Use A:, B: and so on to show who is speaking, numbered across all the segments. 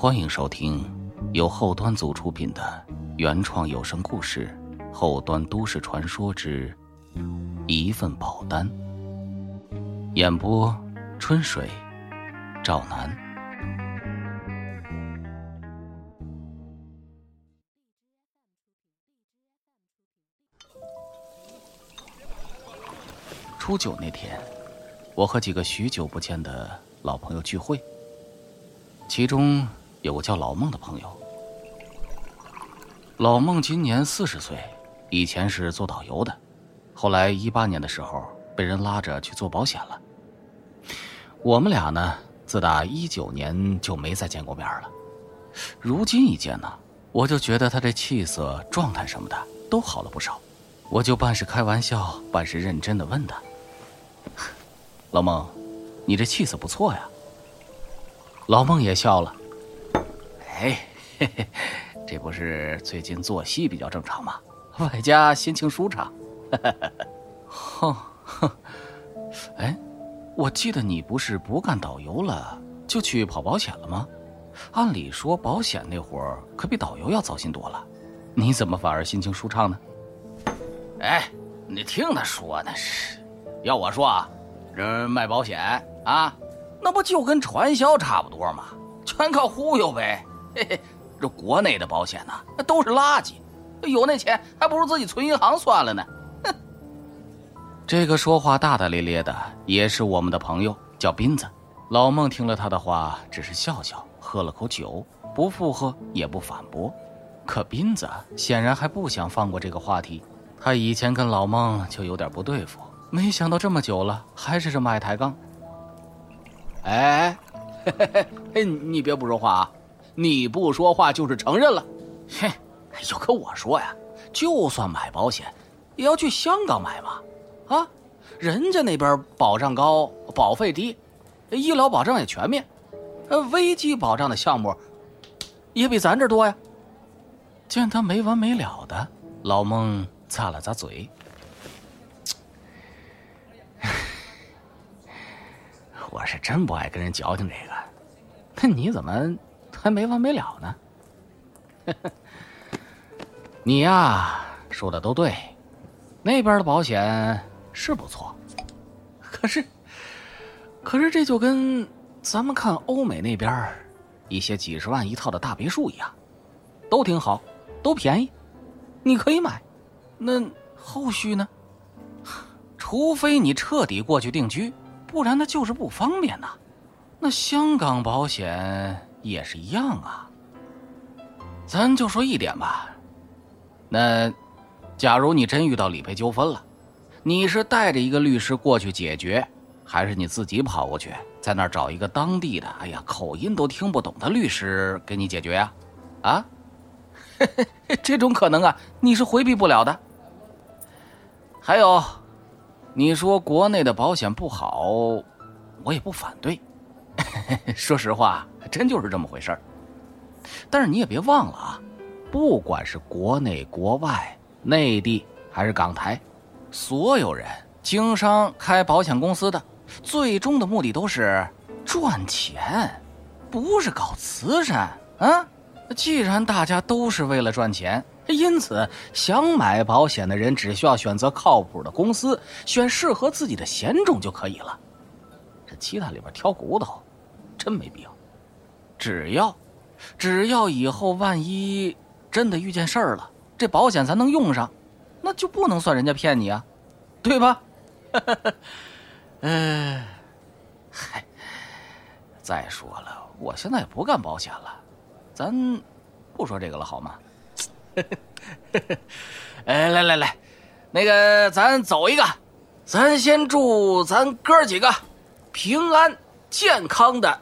A: 欢迎收听由后端组出品的原创有声故事《后端都市传说之一份保单》，演播：春水、赵楠。初九那天，我和几个许久不见的老朋友聚会，其中。有个叫老孟的朋友，老孟今年四十岁，以前是做导游的，后来一八年的时候被人拉着去做保险了。我们俩呢，自打一九年就没再见过面了。如今一见呢，我就觉得他这气色、状态什么的都好了不少。我就半是开玩笑，半是认真的问他：“ 老孟，你这气色不错呀。”老孟也笑了。哎，嘿嘿，这不是最近作息比较正常吗？外加心情舒畅。哼哼，哎，我记得你不是不干导游了，就去跑保险了吗？按理说保险那活儿可比导游要糟心多了，你怎么反而心情舒畅呢？
B: 哎，你听他说那是，要我说啊，这卖保险啊，那不就跟传销差不多吗？全靠忽悠呗。嘿嘿，这国内的保险呢，那都是垃圾，有那钱还不如自己存银行算了呢。哼，
A: 这个说话大大咧咧的也是我们的朋友，叫斌子。老孟听了他的话，只是笑笑，喝了口酒，不附和也不反驳。可斌子显然还不想放过这个话题，他以前跟老孟就有点不对付，没想到这么久了还是这么爱抬杠。
B: 哎，嘿嘿嘿，你别不说话啊。你不说话就是承认了，嘿，有可我说呀，就算买保险，也要去香港买嘛，啊，人家那边保障高，保费低，医疗保障也全面，呃，危机保障的项目也比咱这多呀。
A: 见他没完没了的，老孟咂了咂嘴，我是真不爱跟人矫情这个，那你怎么？还没完没了呢，你呀说的都对，那边的保险是不错，可是，可是这就跟咱们看欧美那边一些几十万一套的大别墅一样，都挺好，都便宜，你可以买，那后续呢？除非你彻底过去定居，不然那就是不方便呐。那香港保险。也是一样啊。咱就说一点吧，那，假如你真遇到理赔纠纷了，你是带着一个律师过去解决，还是你自己跑过去，在那儿找一个当地的，哎呀，口音都听不懂的律师给你解决呀？啊，这种可能啊，你是回避不了的。还有，你说国内的保险不好，我也不反对。说实话。还真就是这么回事儿，但是你也别忘了啊，不管是国内、国外、内地还是港台，所有人经商开保险公司的，最终的目的都是赚钱，不是搞慈善啊。既然大家都是为了赚钱，因此想买保险的人只需要选择靠谱的公司，选适合自己的险种就可以了。这其他里边挑骨头，真没必要。只要，只要以后万一真的遇见事儿了，这保险咱能用上，那就不能算人家骗你啊，对吧？嗯，嗨，再说了，我现在也不干保险了，咱不说这个了好吗？
B: 哎，来来来，那个咱走一个，咱先祝咱哥几个平安健康的。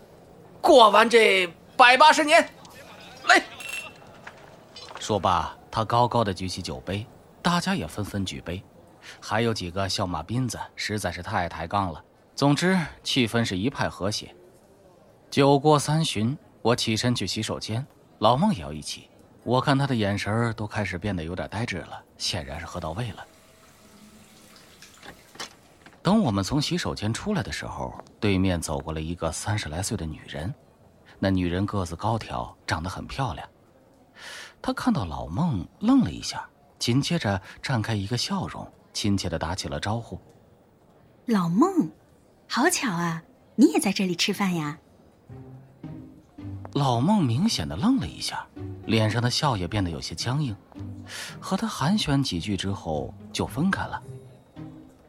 B: 过完这百八十年，来。
A: 说罢，他高高的举起酒杯，大家也纷纷举杯，还有几个笑骂斌子实在是太抬杠了。总之，气氛是一派和谐。酒过三巡，我起身去洗手间，老孟也要一起。我看他的眼神都开始变得有点呆滞了，显然是喝到位了。等我们从洗手间出来的时候，对面走过了一个三十来岁的女人，
C: 那女人个子高挑，长得很漂亮。她看到老孟，愣了一下，紧接着绽开一个笑容，亲切的打起了招呼：“
D: 老孟，好巧啊，你也在这里吃饭呀？”
C: 老孟明显的愣了一下，脸上的笑也变得有些僵硬，和他寒暄几句之后就分开了。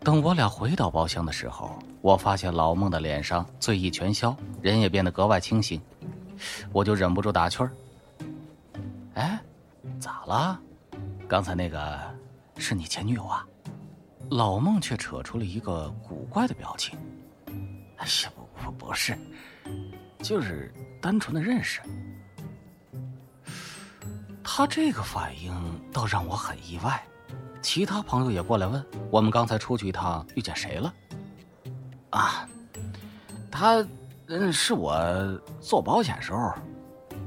C: 等我俩回到包厢的时候，我发现老孟的脸上醉意全消，人也变得格外清醒，我就忍不住打趣儿：“哎，咋了？刚才那个是你前女友啊？”老孟却扯出了一个古怪的表情：“
A: 哎呀，不不不是，就是单纯的认识。”
C: 他这个反应倒让我很意外。其他朋友也过来问：“我们刚才出去一趟，遇见谁了？”
A: 啊，他，嗯，是我做保险时候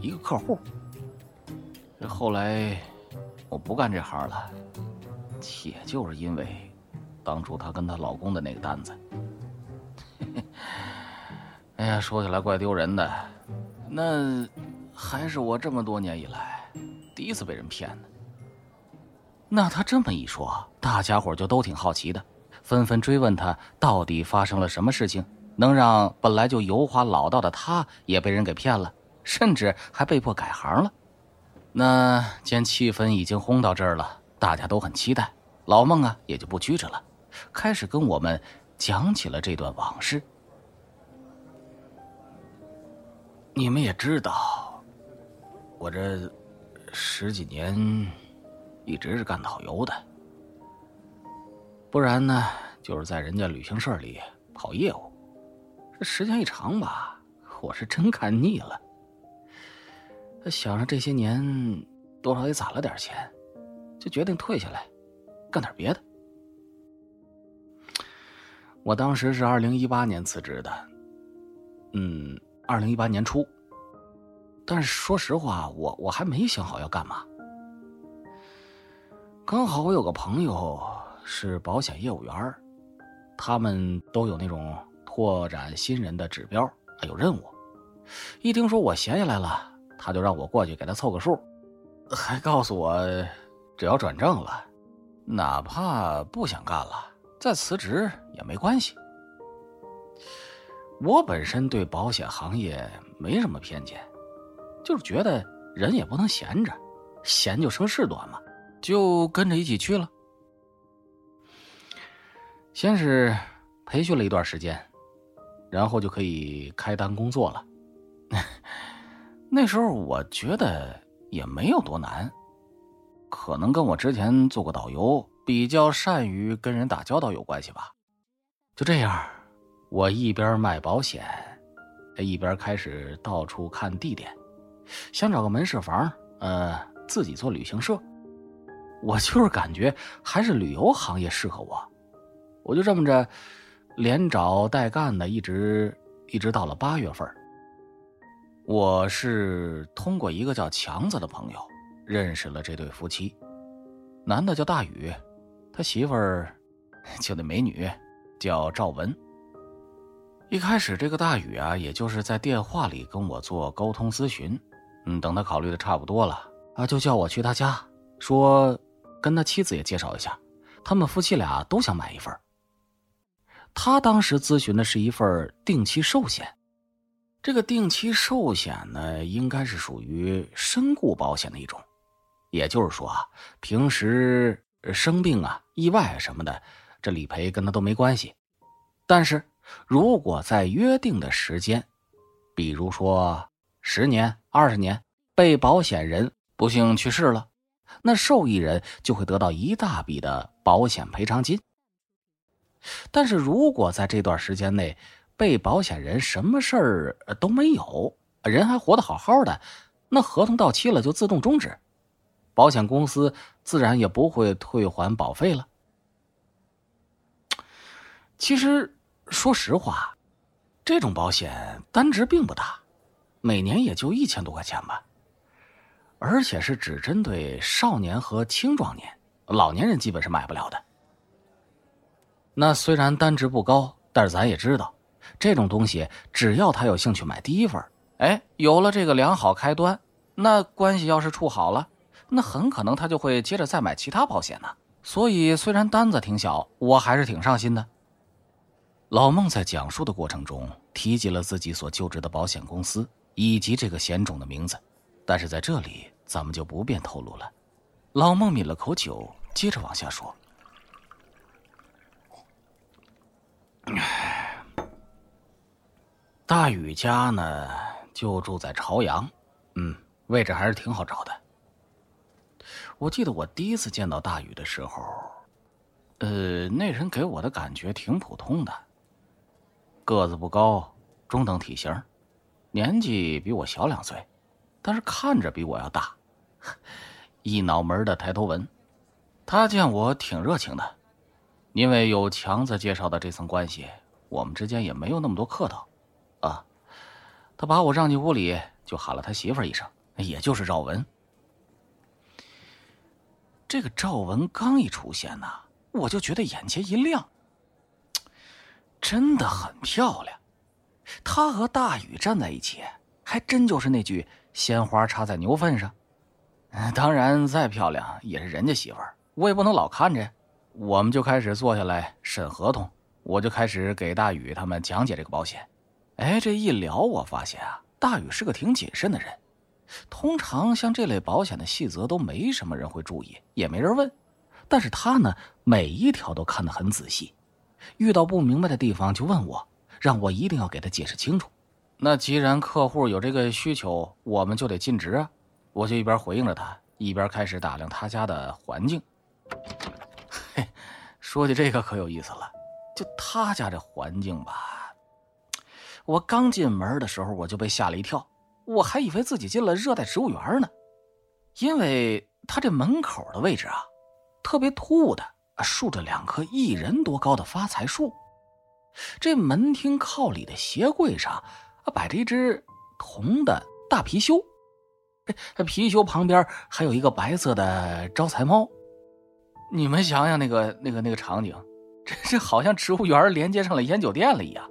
A: 一个客户。这后来我不干这行了，也就是因为当初她跟她老公的那个单子。哎呀，说起来怪丢人的，那还是我这么多年以来第一次被人骗的。
C: 那他这么一说，大家伙就都挺好奇的，纷纷追问他到底发生了什么事情，能让本来就油滑老道的他也被人给骗了，甚至还被迫改行了。那见气氛已经烘到这儿了，大家都很期待，老孟啊也就不拘着了，开始跟我们讲起了这段往事。
A: 你们也知道，我这十几年。一直是干导游的，不然呢，就是在人家旅行社里跑业务。这时间一长吧，我是真看腻了。想着这些年多少也攒了点钱，就决定退下来干点别的。我当时是二零一八年辞职的，嗯，二零一八年初。但是说实话，我我还没想好要干嘛。刚好我有个朋友是保险业务员他们都有那种拓展新人的指标，还有任务。一听说我闲下来了，他就让我过去给他凑个数，还告诉我，只要转正了，哪怕不想干了，再辞职也没关系。我本身对保险行业没什么偏见，就是觉得人也不能闲着，闲就生事端嘛。就跟着一起去了。先是培训了一段时间，然后就可以开单工作了。那时候我觉得也没有多难，可能跟我之前做过导游，比较善于跟人打交道有关系吧。就这样，我一边卖保险，一边开始到处看地点，想找个门市房，呃，自己做旅行社。我就是感觉还是旅游行业适合我，我就这么着，连找带干的，一直一直到了八月份。我是通过一个叫强子的朋友认识了这对夫妻，男的叫大宇，他媳妇儿就那美女叫赵文。一开始这个大宇啊，也就是在电话里跟我做沟通咨询，嗯，等他考虑的差不多了啊，就叫我去他家说。跟他妻子也介绍一下，他们夫妻俩都想买一份。他当时咨询的是一份定期寿险，这个定期寿险呢，应该是属于身故保险的一种，也就是说啊，平时生病啊、意外什么的，这理赔跟他都没关系。但是如果在约定的时间，比如说十年、二十年，被保险人不幸去世了。那受益人就会得到一大笔的保险赔偿金。但是如果在这段时间内，被保险人什么事儿都没有，人还活得好好的，那合同到期了就自动终止，保险公司自然也不会退还保费了。其实说实话，这种保险单值并不大，每年也就一千多块钱吧。而且是只针对少年和青壮年，老年人基本是买不了的。那虽然单值不高，但是咱也知道，这种东西只要他有兴趣买第一份，哎，有了这个良好开端，那关系要是处好了，那很可能他就会接着再买其他保险呢。所以虽然单子挺小，我还是挺上心的。老孟在讲述的过程中提及了自己所就职的保险公司以及这个险种的名字，但是在这里咱们就不便透露了。老孟抿了口酒，接着往下说。大宇家呢，就住在朝阳，嗯，位置还是挺好找的。我记得我第一次见到大宇的时候，呃，那人给我的感觉挺普通的，个子不高，中等体型，年纪比我小两岁，但是看着比我要大，一脑门的抬头纹。他见我挺热情的，因为有强子介绍的这层关系，我们之间也没有那么多客套。啊，他把我让进屋里，就喊了他媳妇儿一声，也就是赵文。这个赵文刚一出现呢，我就觉得眼前一亮，真的很漂亮。她和大雨站在一起，还真就是那句“鲜花插在牛粪上”。当然，再漂亮也是人家媳妇儿，我也不能老看着。我们就开始坐下来审合同，我就开始给大宇他们讲解这个保险。哎，这一聊，我发现啊，大宇是个挺谨慎的人。通常像这类保险的细则都没什么人会注意，也没人问。但是他呢，每一条都看得很仔细，遇到不明白的地方就问我，让我一定要给他解释清楚。那既然客户有这个需求，我们就得尽职啊！我就一边回应着他，一边开始打量他家的环境。嘿，说起这个可有意思了，就他家这环境吧，我刚进门的时候我就被吓了一跳。我还以为自己进了热带植物园呢，因为他这门口的位置啊，特别突兀的竖着两棵一人多高的发财树。这门厅靠里的鞋柜上啊，摆着一只铜的大貔貅，这貔貅旁边还有一个白色的招财猫。你们想想那个那个那个场景，这这好像植物园连接上了烟酒店了一样。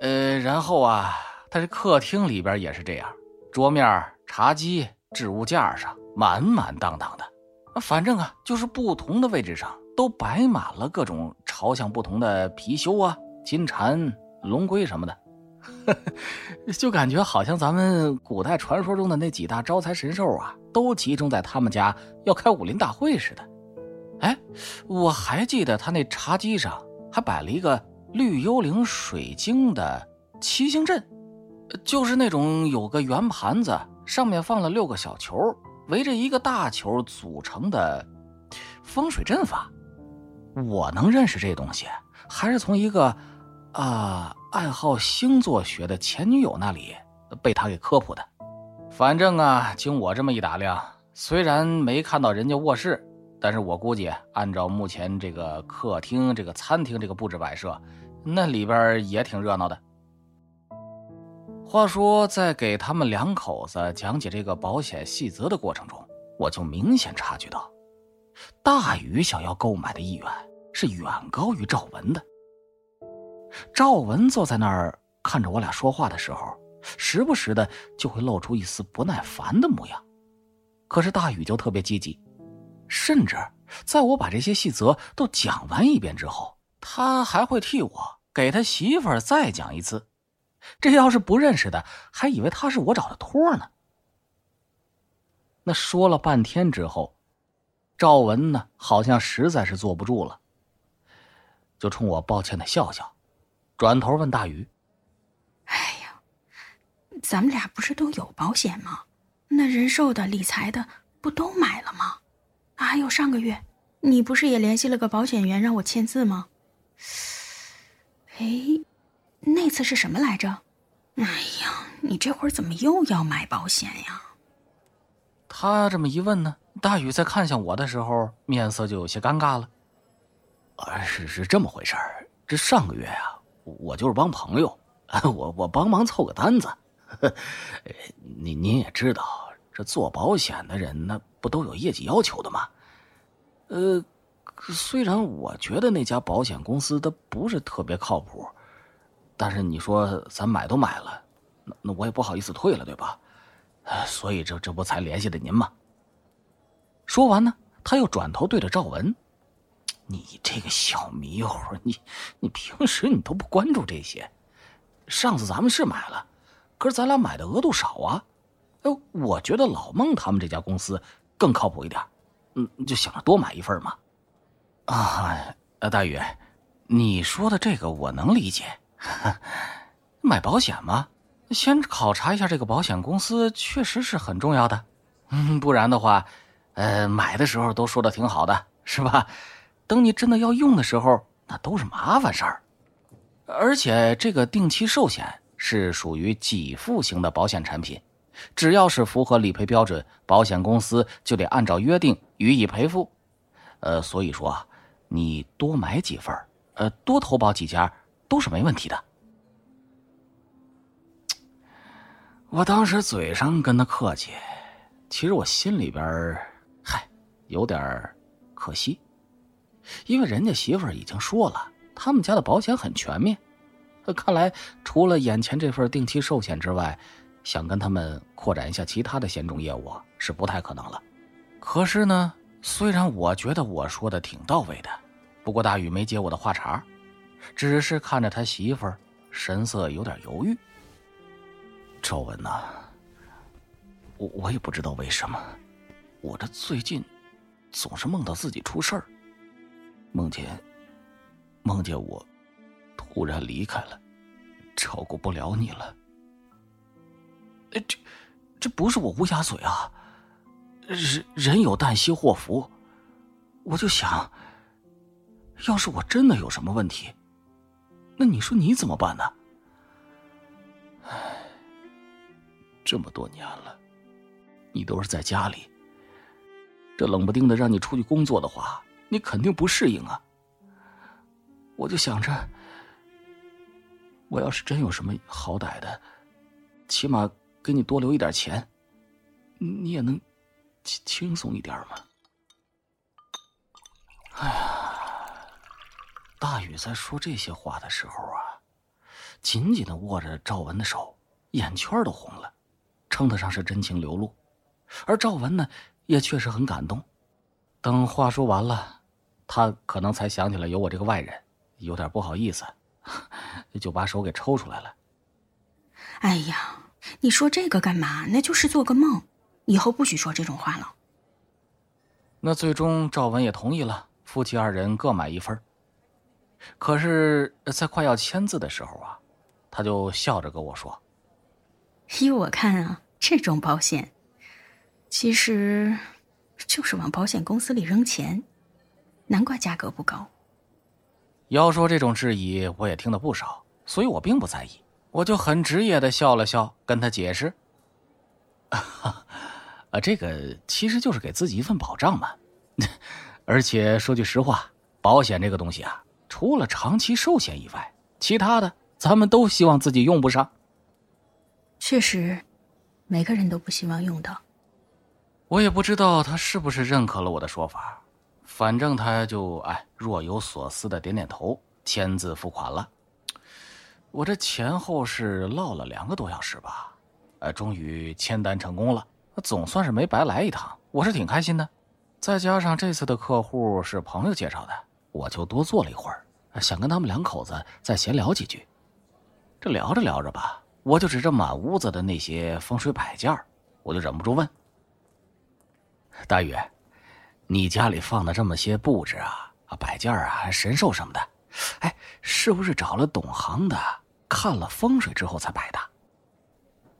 A: 呃，然后啊。他这客厅里边也是这样，桌面、茶几、置物架上满满当当的，反正啊，就是不同的位置上都摆满了各种朝向不同的貔貅啊、金蝉、龙龟什么的，就感觉好像咱们古代传说中的那几大招财神兽啊，都集中在他们家要开武林大会似的。哎，我还记得他那茶几上还摆了一个绿幽灵水晶的七星阵。就是那种有个圆盘子，上面放了六个小球，围着一个大球组成的风水阵法。我能认识这东西，还是从一个啊爱好星座学的前女友那里被他给科普的。反正啊，经我这么一打量，虽然没看到人家卧室，但是我估计按照目前这个客厅、这个餐厅这个布置摆设，那里边也挺热闹的。话说，在给他们两口子讲解这个保险细则的过程中，我就明显察觉到，大禹想要购买的意愿是远高于赵文的。赵文坐在那儿看着我俩说话的时候，时不时的就会露出一丝不耐烦的模样，可是大禹就特别积极，甚至在我把这些细则都讲完一遍之后，他还会替我给他媳妇儿再讲一次。这要是不认识的，还以为他是我找的托呢。那说了半天之后，赵文呢，好像实在是坐不住了，就冲我抱歉的笑笑，转头问大宇：“
D: 哎呀，咱们俩不是都有保险吗？那人寿的、理财的不都买了吗？还有上个月，你不是也联系了个保险员让我签字吗？哎。”那次是什么来着？哎呀，你这会儿怎么又要买保险呀？
A: 他这么一问呢，大宇在看向我的时候，面色就有些尴尬了。啊，是是这么回事儿。这上个月呀，我就是帮朋友，我我帮忙凑个单子。您您也知道，这做保险的人那不都有业绩要求的吗？呃，虽然我觉得那家保险公司它不是特别靠谱。但是你说咱买都买了，那那我也不好意思退了，对吧？所以这这不才联系的您吗？说完呢，他又转头对着赵文：“你这个小迷糊，你你平时你都不关注这些。上次咱们是买了，可是咱俩买的额度少啊。哎，我觉得老孟他们这家公司更靠谱一点，嗯，就想着多买一份嘛。啊，大宇，你说的这个我能理解。买保险吗？先考察一下这个保险公司，确实是很重要的。嗯，不然的话。”呃，买的时候都说的挺好的，是吧？等你真的要用的时候，那都是麻烦事儿。而且这个定期寿险是属于给付型的保险产品，只要是符合理赔标准，保险公司就得按照约定予以赔付。呃，所以说，你多买几份呃，多投保几家都是没问题的。我当时嘴上跟他客气，其实我心里边嗨有点可惜，因为人家媳妇儿已经说了，他们家的保险很全面。看来除了眼前这份定期寿险之外，想跟他们扩展一下其他的险种业务是不太可能了。可是呢，虽然我觉得我说的挺到位的，不过大宇没接我的话茬，只是看着他媳妇儿，神色有点犹豫。赵文呐，我我也不知道为什么，我这最近。总是梦到自己出事儿，梦见梦见我突然离开了，照顾不了你了。哎，这这不是我乌鸦嘴啊！人人有旦夕祸福，我就想，要是我真的有什么问题，那你说你怎么办呢？唉，这么多年了，你都是在家里。这冷不丁的让你出去工作的话，你肯定不适应啊。我就想着，我要是真有什么好歹的，起码给你多留一点钱，你也能轻轻松一点嘛。哎呀，大宇在说这些话的时候啊，紧紧的握着赵文的手，眼圈都红了，称得上是真情流露。而赵文呢？也确实很感动。等话说完了，他可能才想起来有我这个外人，有点不好意思，就把手给抽出来了。
D: 哎呀，你说这个干嘛？那就是做个梦，以后不许说这种话了。
A: 那最终赵文也同意了，夫妻二人各买一份。可是，在快要签字的时候啊，他就笑着跟我说：“
D: 依我看啊，这种保险……”其实，就是往保险公司里扔钱，难怪价格不高。
A: 要说这种质疑，我也听得不少，所以我并不在意，我就很职业的笑了笑，跟他解释：“ 啊，这个其实就是给自己一份保障嘛。而且说句实话，保险这个东西啊，除了长期寿险以外，其他的咱们都希望自己用不上。
D: 确实，每个人都不希望用到。”
A: 我也不知道他是不是认可了我的说法，反正他就哎若有所思的点点头，签字付款了。我这前后是唠了两个多小时吧，呃，终于签单成功了，总算是没白来一趟，我是挺开心的。再加上这次的客户是朋友介绍的，我就多坐了一会儿，想跟他们两口子再闲聊几句。这聊着聊着吧，我就指着满屋子的那些风水摆件我就忍不住问。大宇，你家里放的这么些布置啊、啊摆件啊、神兽什么的，哎，是不是找了懂行的，看了风水之后才摆的？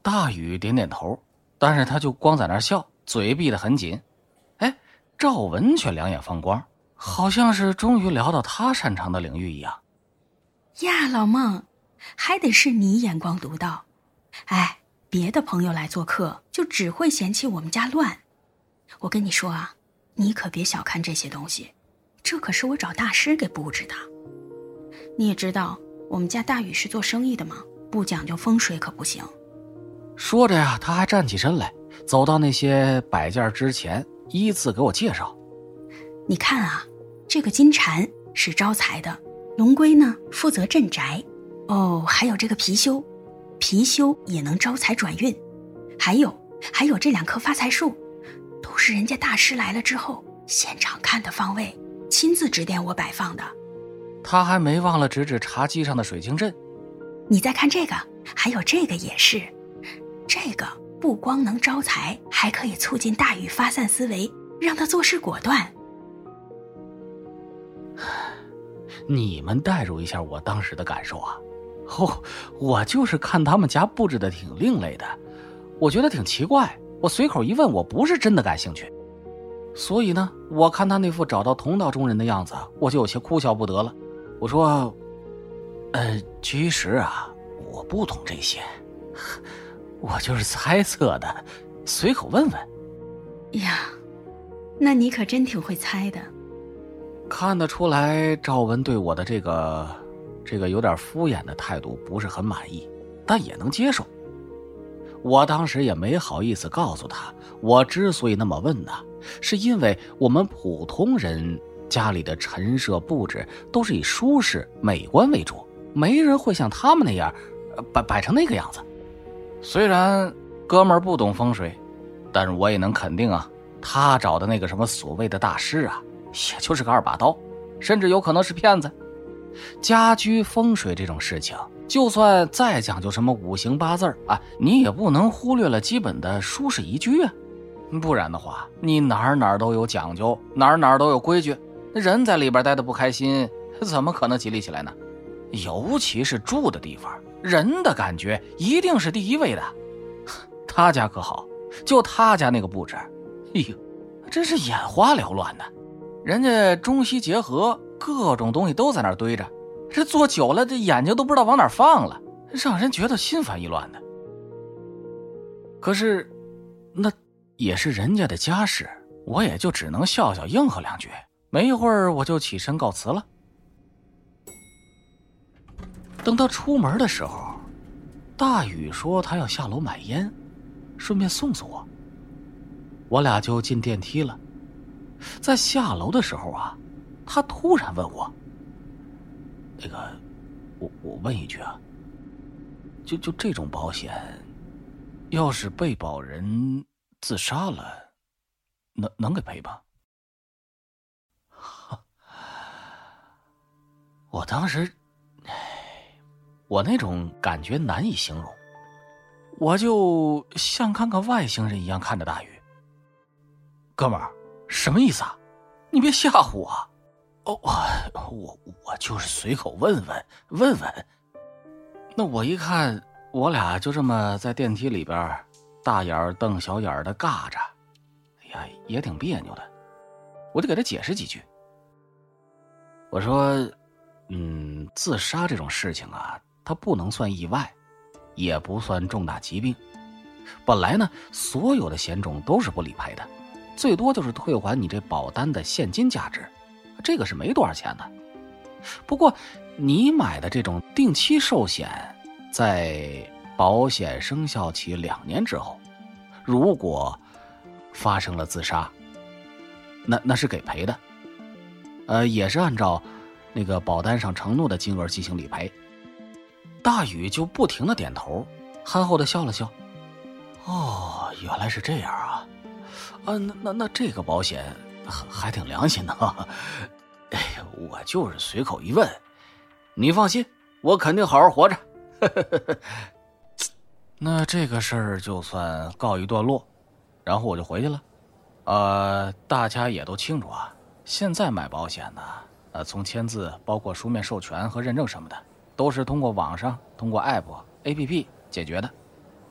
A: 大宇点点头，但是他就光在那笑，嘴闭得很紧。哎，赵文却两眼放光，好像是终于聊到他擅长的领域一样。
D: 呀，老孟，还得是你眼光独到。哎，别的朋友来做客，就只会嫌弃我们家乱。我跟你说啊，你可别小看这些东西，这可是我找大师给布置的。你也知道，我们家大宇是做生意的嘛，不讲究风水可不行。
A: 说着呀，他还站起身来，走到那些摆件之前，依次给我介绍。
D: 你看啊，这个金蝉是招财的，龙龟呢负责镇宅。哦，还有这个貔貅，貔貅也能招财转运，还有还有这两棵发财树，都是人家大师来了之后现场看的方位，亲自指点我摆放的。
A: 他还没忘了指指茶几上的水晶阵。
D: 你再看这个，还有这个也是，这个不光能招财，还可以促进大禹发散思维，让他做事果断。
A: 你们代入一下我当时的感受啊！哦，我就是看他们家布置的挺另类的，我觉得挺奇怪。我随口一问，我不是真的感兴趣。所以呢，我看他那副找到同道中人的样子，我就有些哭笑不得了。我说：“呃，其实啊，我不懂这些，我就是猜测的，随口问问。”
D: 呀，那你可真挺会猜的。
A: 看得出来，赵文对我的这个、这个有点敷衍的态度不是很满意，但也能接受。我当时也没好意思告诉他，我之所以那么问呢，是因为我们普通人家里的陈设布置都是以舒适美观为主，没人会像他们那样摆摆成那个样子。虽然哥们不懂风水，但是我也能肯定啊，他找的那个什么所谓的大师啊。也就是个二把刀，甚至有可能是骗子。家居风水这种事情，就算再讲究什么五行八字啊，你也不能忽略了基本的舒适宜居啊。不然的话，你哪儿哪儿都有讲究，哪儿哪儿都有规矩，人在里边待的不开心，怎么可能吉利起来呢？尤其是住的地方，人的感觉一定是第一位的。他家可好，就他家那个布置，哎呦，真是眼花缭乱的。人家中西结合，各种东西都在那儿堆着，这坐久了，这眼睛都不知道往哪放了，让人觉得心烦意乱的。可是，那也是人家的家事，我也就只能笑笑应和两句。没一会儿，我就起身告辞了。等到出门的时候，大雨说他要下楼买烟，顺便送送我。我俩就进电梯了。在下楼的时候啊，他突然问我：“那个，我我问一句啊，就就这种保险，要是被保人自杀了，能能给赔吗？” 我当时，哎我那种感觉难以形容，我就像看个外星人一样看着大宇，哥们儿。什么意思啊？你别吓唬我！啊哦，我我我就是随口问问问问。那我一看，我俩就这么在电梯里边大眼瞪小眼的尬着，哎呀，也挺别扭的。我就给他解释几句。我说：“嗯，自杀这种事情啊，它不能算意外，也不算重大疾病。本来呢，所有的险种都是不理赔的。”最多就是退还你这保单的现金价值，这个是没多少钱的。不过，你买的这种定期寿险，在保险生效期两年之后，如果发生了自杀，那那是给赔的。呃，也是按照那个保单上承诺的金额进行理赔。大宇就不停的点头，憨厚的笑了笑。哦，原来是这样啊。啊，那那那这个保险还挺良心的哈。哎，我就是随口一问，你放心，我肯定好好活着。那这个事儿就算告一段落，然后我就回去了。呃，大家也都清楚啊，现在买保险呢，呃，从签字，包括书面授权和认证什么的，都是通过网上、通过 App、APP 解决的，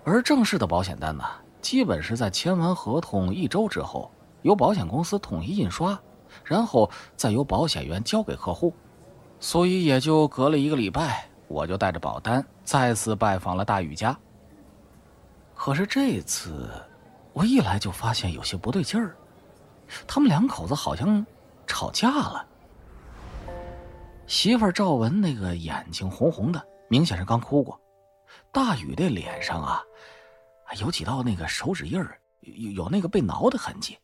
A: 而正式的保险单呢？基本是在签完合同一周之后，由保险公司统一印刷，然后再由保险员交给客户，所以也就隔了一个礼拜，我就带着保单再次拜访了大宇家。可是这次，我一来就发现有些不对劲儿，他们两口子好像吵架了。媳妇儿赵文那个眼睛红红的，明显是刚哭过，大宇这脸上啊。有几道那个手指印儿，有有那个被挠的痕迹。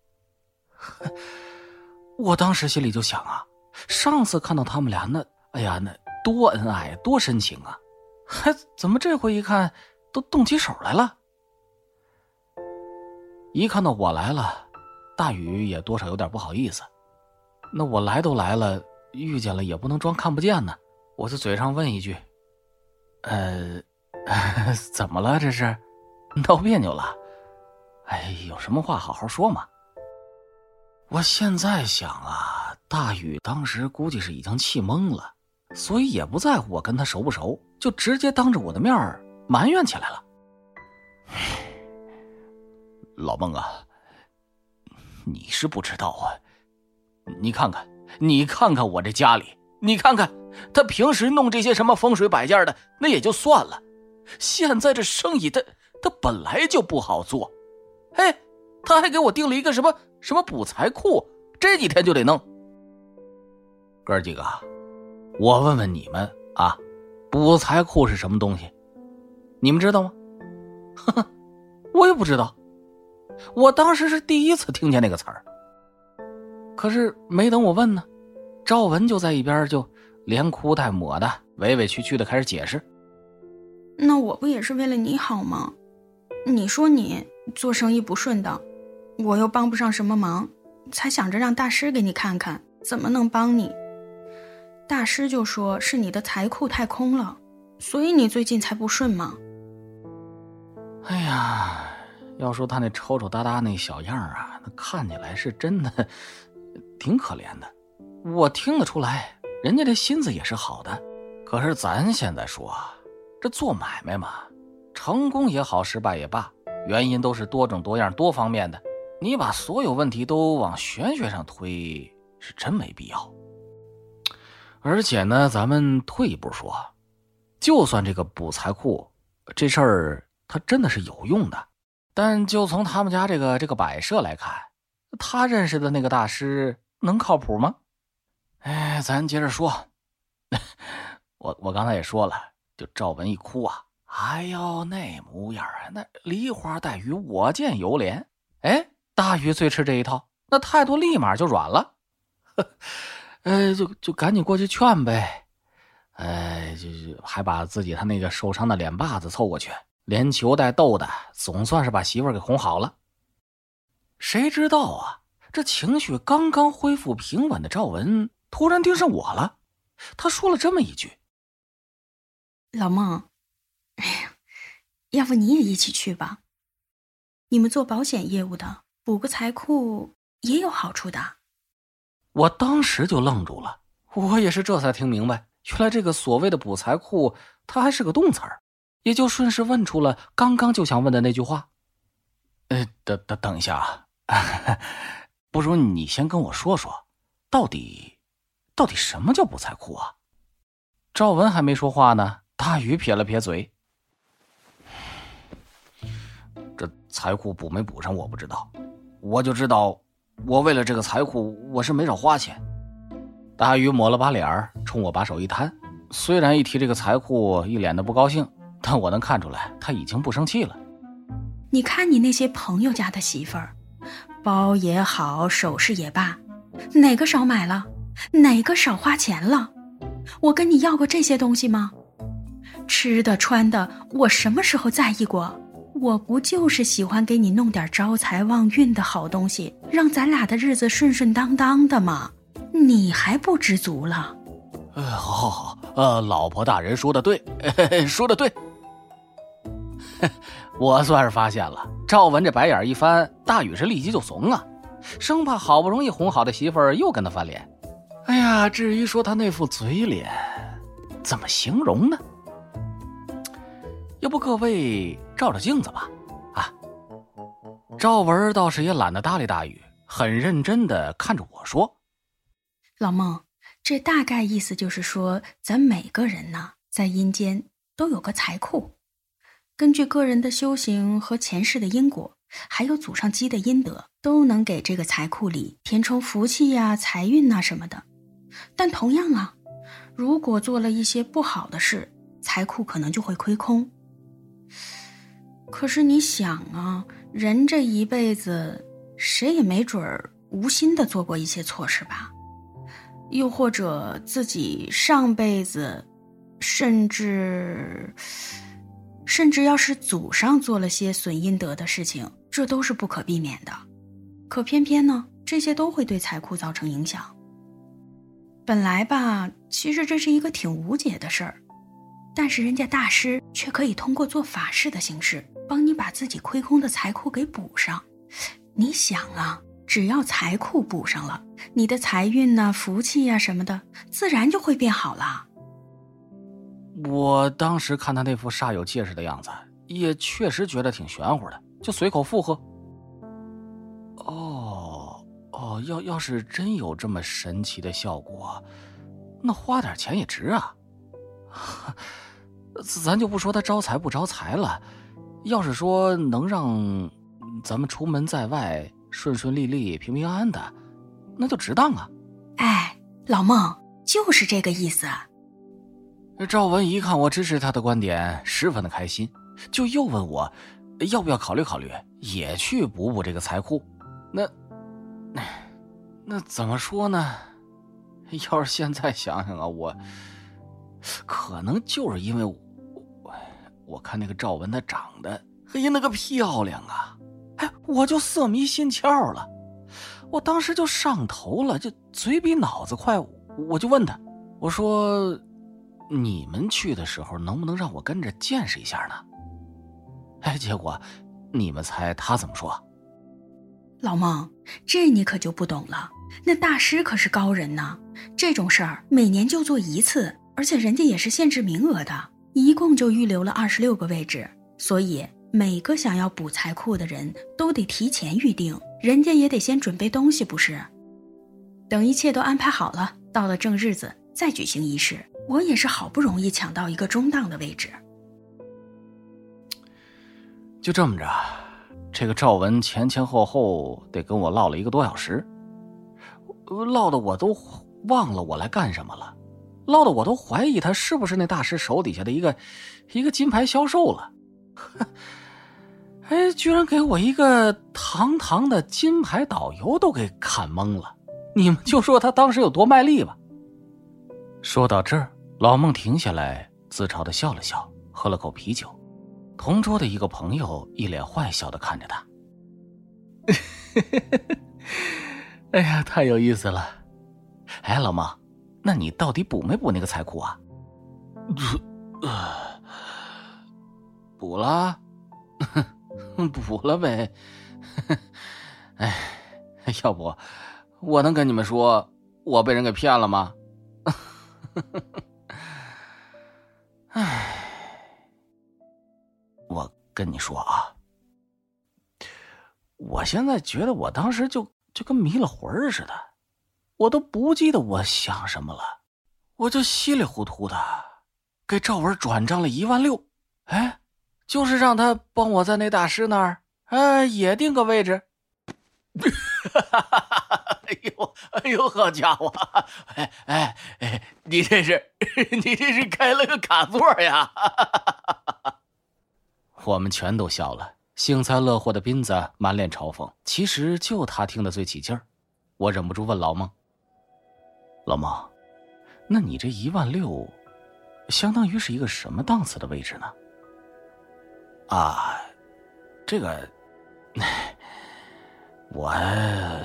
A: 我当时心里就想啊，上次看到他们俩那，哎呀，那多恩爱多深情啊，还 怎么这回一看，都动起手来了。一看到我来了，大宇也多少有点不好意思。那我来都来了，遇见了也不能装看不见呢。我就嘴上问一句：“呃，怎么了？这是闹别扭了？哎，有什么话好好说嘛。”我现在想啊，大宇当时估计是已经气懵了，所以也不在乎我跟他熟不熟，就直接当着我的面埋怨起来了。老孟啊，你是不知道啊，你看看，你看看我这家里，你看看他平时弄这些什么风水摆件的，那也就算了，现在这生意他他本来就不好做，哎，他还给我订了一个什么什么补财库，这几天就得弄。哥几个，我问问你们啊，补财库是什么东西？你们知道吗？呵呵，我也不知道。我当时是第一次听见那个词儿，可是没等我问呢，赵文就在一边就连哭带抹的，委委屈屈的开始解释。
D: 那我不也是为了你好吗？你说你做生意不顺当，我又帮不上什么忙，才想着让大师给你看看怎么能帮你。大师就说是你的财库太空了，所以你最近才不顺嘛。
A: 哎呀。要说他那抽抽搭搭那小样啊，那看起来是真的挺可怜的。我听得出来，人家这心思也是好的。可是咱现在说，这做买卖嘛，成功也好，失败也罢，原因都是多种多样、多方面的。你把所有问题都往玄学上推，是真没必要。而且呢，咱们退一步说，就算这个补财库这事儿，它真的是有用的。但就从他们家这个这个摆设来看，他认识的那个大师能靠谱吗？哎，咱接着说。我我刚才也说了，就赵文一哭啊，哎呦那模样啊，那梨花带雨，我见犹怜。哎，大鱼最吃这一套，那态度立马就软了。呃，就就赶紧过去劝呗。哎，就就还把自己他那个受伤的脸巴子凑过去。连求带逗的，总算是把媳妇儿给哄好了。谁知道啊，这情绪刚刚恢复平稳的赵文，突然盯上我了。他说了这么一句：“
D: 老孟，哎呀，要不你也一起去吧？你们做保险业务的，补个财库也有好处的。”
A: 我当时就愣住了。我也是这才听明白，原来这个所谓的补财库，它还是个动词儿。也就顺势问出了刚刚就想问的那句话。呃，等等等一下啊，不如你先跟我说说，到底，到底什么叫补财库啊？赵文还没说话呢，大禹撇了撇嘴。这财库补没补上我不知道，我就知道，我为了这个财库我是没少花钱。大鱼抹了把脸儿冲我把手一摊，虽然一提这个财库，一脸的不高兴。但我能看出来，他已经不生气了。
D: 你看你那些朋友家的媳妇儿，包也好，首饰也罢，哪个少买了，哪个少花钱了？我跟你要过这些东西吗？吃的穿的，我什么时候在意过？我不就是喜欢给你弄点招财旺运的好东西，让咱俩的日子顺顺当当的吗？你还不知足了？
A: 呃，好，好，好，呃，老婆大人说的对，说的对。我算是发现了，赵文这白眼一翻，大宇是立即就怂啊，生怕好不容易哄好的媳妇儿又跟他翻脸。哎呀，至于说他那副嘴脸，怎么形容呢？要不各位照照镜子吧。啊，赵文倒是也懒得搭理大禹，很认真的看着我说：“
D: 老孟，这大概意思就是说，咱每个人呢，在阴间都有个财库。”根据个人的修行和前世的因果，还有祖上积的阴德，都能给这个财库里填充福气呀、财运呐什么的。但同样啊，如果做了一些不好的事，财库可能就会亏空。可是你想啊，人这一辈子，谁也没准儿无心的做过一些错事吧？又或者自己上辈子，甚至……甚至要是祖上做了些损阴德的事情，这都是不可避免的。可偏偏呢，这些都会对财库造成影响。本来吧，其实这是一个挺无解的事儿，但是人家大师却可以通过做法事的形式，帮你把自己亏空的财库给补上。你想啊，只要财库补上了，你的财运呐、福气呀什么的，自然就会变好了。
A: 我当时看他那副煞有介事的样子，也确实觉得挺玄乎的，就随口附和。哦哦，要要是真有这么神奇的效果，那花点钱也值啊。咱就不说他招财不招财了，要是说能让咱们出门在外顺顺利利、平平安安的，那就值当啊。
D: 哎，老孟就是这个意思。
A: 赵文一看我支持他的观点，十分的开心，就又问我，要不要考虑考虑，也去补补这个财库。那，那怎么说呢？要是现在想想啊，我可能就是因为我，我看那个赵文她长得，嘿，那个漂亮啊，哎，我就色迷心窍了，我当时就上头了，就嘴比脑子快，我就问他，我说。你们去的时候，能不能让我跟着见识一下呢？哎，结果，你们猜他怎么说？
D: 老孟，这你可就不懂了。那大师可是高人呢，这种事儿每年就做一次，而且人家也是限制名额的，一共就预留了二十六个位置，所以每个想要补财库的人都得提前预定，人家也得先准备东西，不是？等一切都安排好了，到了正日子再举行仪式。我也是好不容易抢到一个中档的位置，
A: 就这么着，这个赵文前前后后得跟我唠了一个多小时，唠的我都忘了我来干什么了，唠的我都怀疑他是不是那大师手底下的一个一个金牌销售了，哎，居然给我一个堂堂的金牌导游都给看懵了，你们就说他当时有多卖力吧。说到这儿，老孟停下来，自嘲的笑了笑，喝了口啤酒。同桌的一个朋友一脸坏笑的看着他。哎呀，太有意思了！哎，老孟，那你到底补没补那个财库啊？补了，补了呗。哎，要不我能跟你们说，我被人给骗了吗？哎，我跟你说啊，我现在觉得我当时就就跟迷了魂似的，我都不记得我想什么了，我就稀里糊涂的给赵文转账了一万六，哎，就是让他帮我在那大师那儿，哎，也定个位置。哈哈哈哈哈！哎呦，哎呦，好家伙！哎哎哎，你这是，你这是开了个卡座呀！我们全都笑了，幸灾乐祸的斌子满脸嘲讽。其实就他听得最起劲儿。我忍不住问老孟：“老孟，那你这一万六，相当于是一个什么档次的位置呢？”啊，这个。我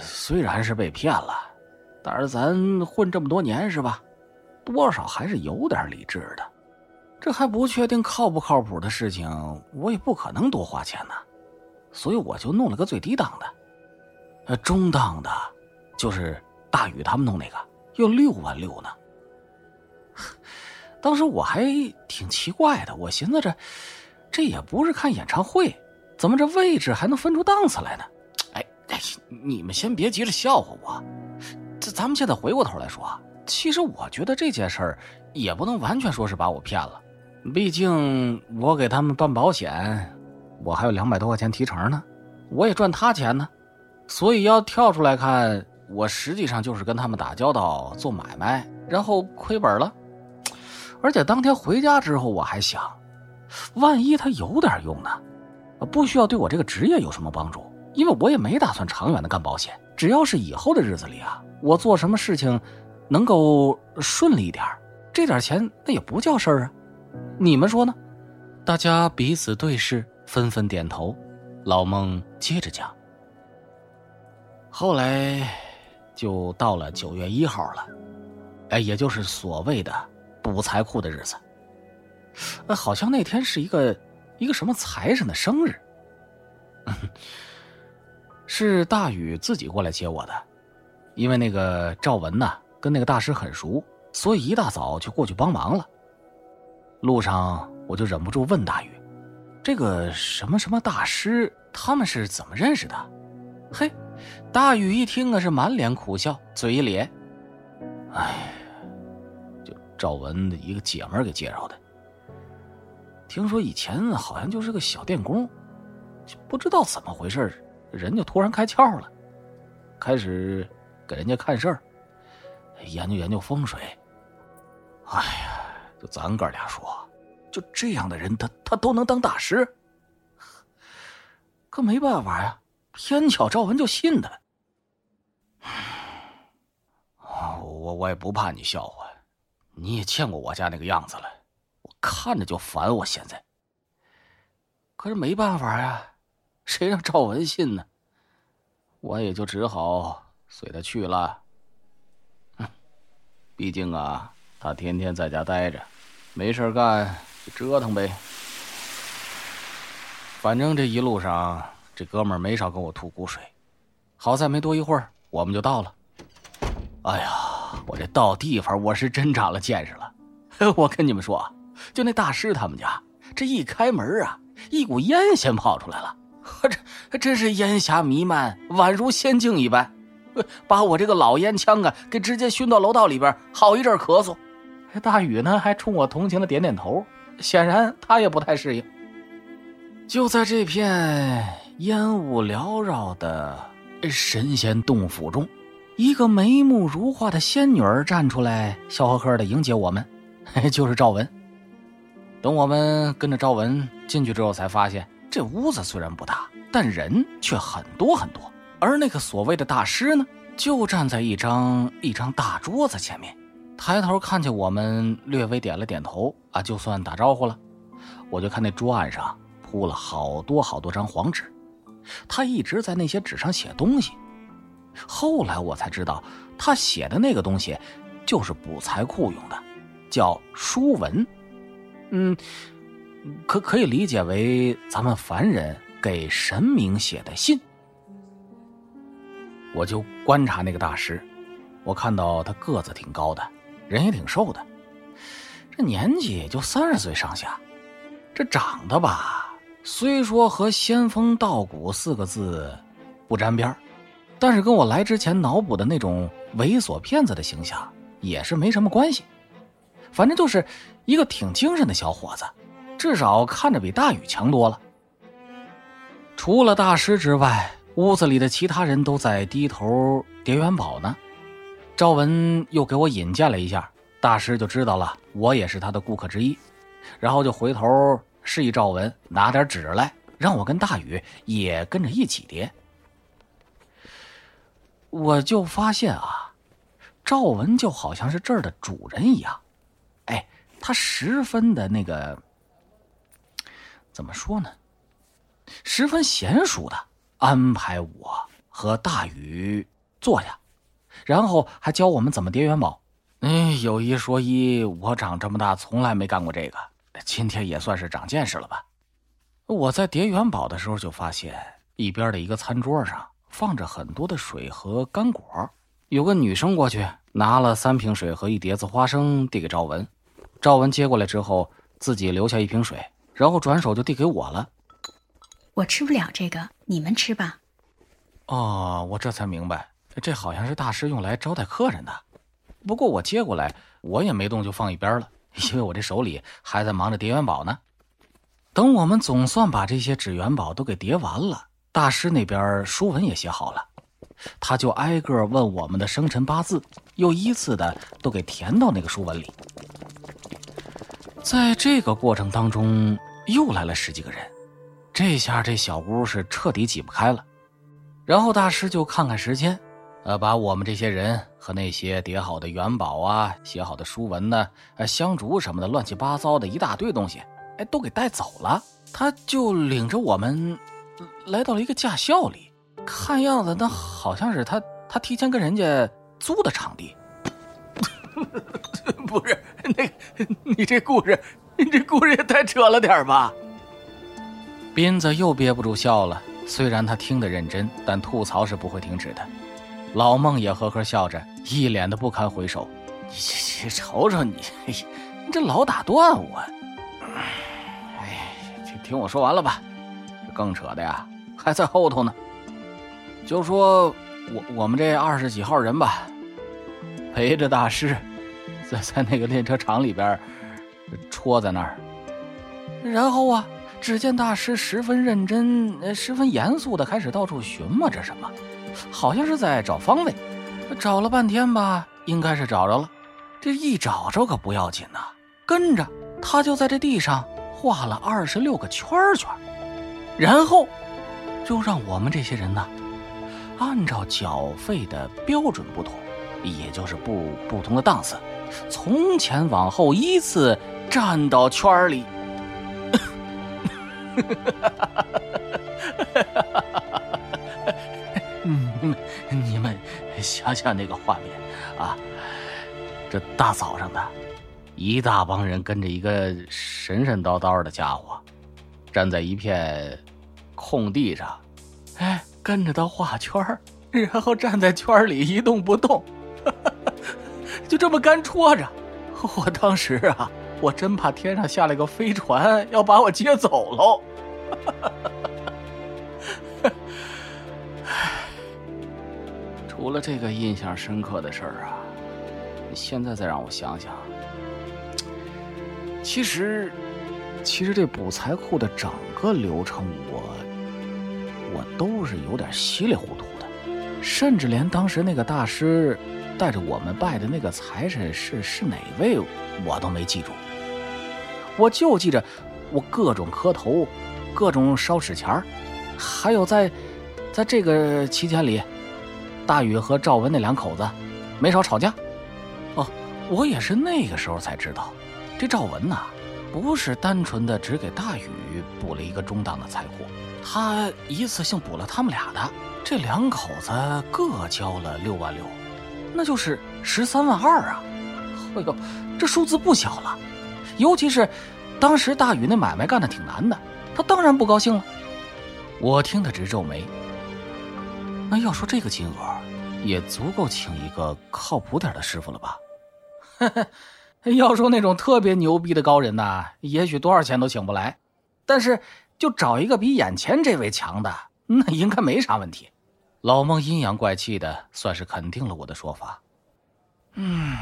A: 虽然是被骗了，但是咱混这么多年是吧？多少还是有点理智的。这还不确定靠不靠谱的事情，我也不可能多花钱呢。所以我就弄了个最低档的，呃，中档的，就是大宇他们弄那个，要六万六呢。当时我还挺奇怪的，我寻思着，这也不是看演唱会，怎么这位置还能分出档次来呢？哎，你们先别急着笑话我，这咱们现在回过头来说，其实我觉得这件事儿也不能完全说是把我骗了，毕竟我给他们办保险，我还有两百多块钱提成呢，我也赚他钱呢，所以要跳出来看，我实际上就是跟他们打交道做买卖，然后亏本了，而且当天回家之后，我还想，万一他有点用呢，不需要对我这个职业有什么帮助。因为我也没打算长远的干保险，只要是以后的日子里啊，我做什么事情能够顺利一点，这点钱那也不叫事儿啊。你们说呢？大家彼此对视，纷纷点头。老孟接着讲：“后来就到了九月一号了，哎，也就是所谓的补财库的日子。呃，好像那天是一个一个什么财神的生日。是大宇自己过来接我的，因为那个赵文呐跟那个大师很熟，所以一大早就过去帮忙了。路上我就忍不住问大宇：“这个什么什么大师，他们是怎么认识的？”嘿，大宇一听啊是满脸苦笑，嘴一咧：“哎，就赵文的一个姐们给介绍的。听说以前好像就是个小电工，就不知道怎么回事人就突然开窍了，开始给人家看事儿，研究研究风水。哎呀，就咱哥俩说，就这样的人，他他都能当大师。可没办法呀，偏巧赵文就信他。我我也不怕你笑话，你也见过我家那个样子了，我看着就烦。我现在，可是没办法呀。谁让赵文信呢？我也就只好随他去了。毕竟啊，他天天在家待着，没事干就折腾呗。反正这一路上，这哥们儿没少跟我吐苦水。好在没多一会儿，我们就到了。哎呀，我这到地方，我是真长了见识了。我跟你们说，就那大师他们家，这一开门啊，一股烟先跑出来了。这真是烟霞弥漫，宛如仙境一般，把我这个老烟枪啊给直接熏到楼道里边，好一阵咳嗽。大宇呢还冲我同情的点点头，显然他也不太适应。就在这片烟雾缭绕的神仙洞府中，一个眉目如画的仙女儿站出来，笑呵呵的迎接我们，就是赵文。等我们跟着赵文进去之后，才发现。这屋子虽然不大，但人却很多很多。而那个所谓的大师呢，就站在一张一张大桌子前面，抬头看见我们，略微点了点头，啊，就算打招呼了。我就看那桌案上铺了好多好多张黄纸，他一直在那些纸上写东西。后来我才知道，他写的那个东西，就是补财库用的，叫书文。嗯。可可以理解为咱们凡人给神明写的信。我就观察那个大师，我看到他个子挺高的，人也挺瘦的，这年纪也就三十岁上下。这长得吧，虽说和“仙风道骨”四个字不沾边但是跟我来之前脑补的那种猥琐骗子的形象也是没什么关系。反正就是一个挺精神的小伙子。至少看着比大宇强多了。除了大师之外，屋子里的其他人都在低头叠元宝呢。赵文又给我引荐了一下，大师就知道了我也是他的顾客之一，然后就回头示意赵文拿点纸来，让我跟大禹也跟着一起叠。我就发现啊，赵文就好像是这儿的主人一样，哎，他十分的那个。怎么说呢？十分娴熟的安排我和大禹坐下，然后还教我们怎么叠元宝。哎，有一说一，我长这么大从来没干过这个，今天也算是长见识了吧。我在叠元宝的时候就发现，一边的一个餐桌上放着很多的水和干果。有个女生过去拿了三瓶水和一碟子花生递给赵文，赵文接过来之后，自己留下一瓶水。然后转手就递给我了。
D: 我吃不了这个，你们吃吧。
A: 哦，我这才明白，这好像是大师用来招待客人的。不过我接过来，我也没动，就放一边了，因为我这手里还在忙着叠元宝呢。等我们总算把这些纸元宝都给叠完了，大师那边书文也写好了，他就挨个问我们的生辰八字，又依次的都给填到那个书文里。在这个过程当中。又来了十几个人，这下这小屋是彻底挤不开了。然后大师就看看时间，呃，把我们这些人和那些叠好的元宝啊、写好的书文呢、呃香烛什么的乱七八糟的一大堆东西，哎都给带走了。他就领着我们来到了一个驾校里，看样子那好像是他他提前跟人家租的场地。
B: 不是那，你这故事，你这故事也太扯了点吧？
A: 斌子又憋不住笑了。虽然他听得认真，但吐槽是不会停止的。老孟也呵呵笑着，一脸的不堪回首。
B: 你这这瞅瞅你，你这老打断我。
A: 哎，听听我说完了吧。这更扯的呀，还在后头呢。就说我我们这二十几号人吧，陪着大师，在在那个练车场里边戳在那儿，然后啊。只见大师十分认真、十分严肃的开始到处寻摸着什么，好像是在找方位。找了半天吧，应该是找着了。这一找着可不要紧呐，跟着他就在这地上画了二十六个圈圈，然后就让我们这些人呢，按照缴费的标准不同，也就是不不同的档次，从前往后依次站到圈里。哈！哈哈哈哈哈！你 们你们想想那个画面啊，这大早上的，一大帮人跟着一个神神叨叨的家伙，站在一片空地上，哎，跟着他画圈然后站在圈里一动不动，就这么干戳着。我当时啊。我真怕天上下来个飞船要把我接走喽！除了这个印象深刻的事儿啊，现在再让我想想，其实，其实这补财库的整个流程，我我都是有点稀里糊涂的，甚至连当时那个大师带着我们拜的那个财神是是哪位，我都没记住。我就记着，我各种磕头，各种烧纸钱儿还有在，在这个期间里，大禹和赵文那两口子没少吵架。哦，我也是那个时候才知道，这赵文呐，不是单纯的只给大禹补了一个中档的财库，他一次性补了他们俩的，这两口子各交了六万六，那就是十三万二啊！哎呦，这数字不小了。尤其是，当时大禹那买卖干的挺难的，他当然不高兴了。我听得直皱眉。那要说这个金额，也足够请一个靠谱点的师傅了吧？要说那种特别牛逼的高人呐，也许多少钱都请不来。但是就找一个比眼前这位强的，那应该没啥问题。老孟阴阳怪气的，算是肯定了我的说法。嗯，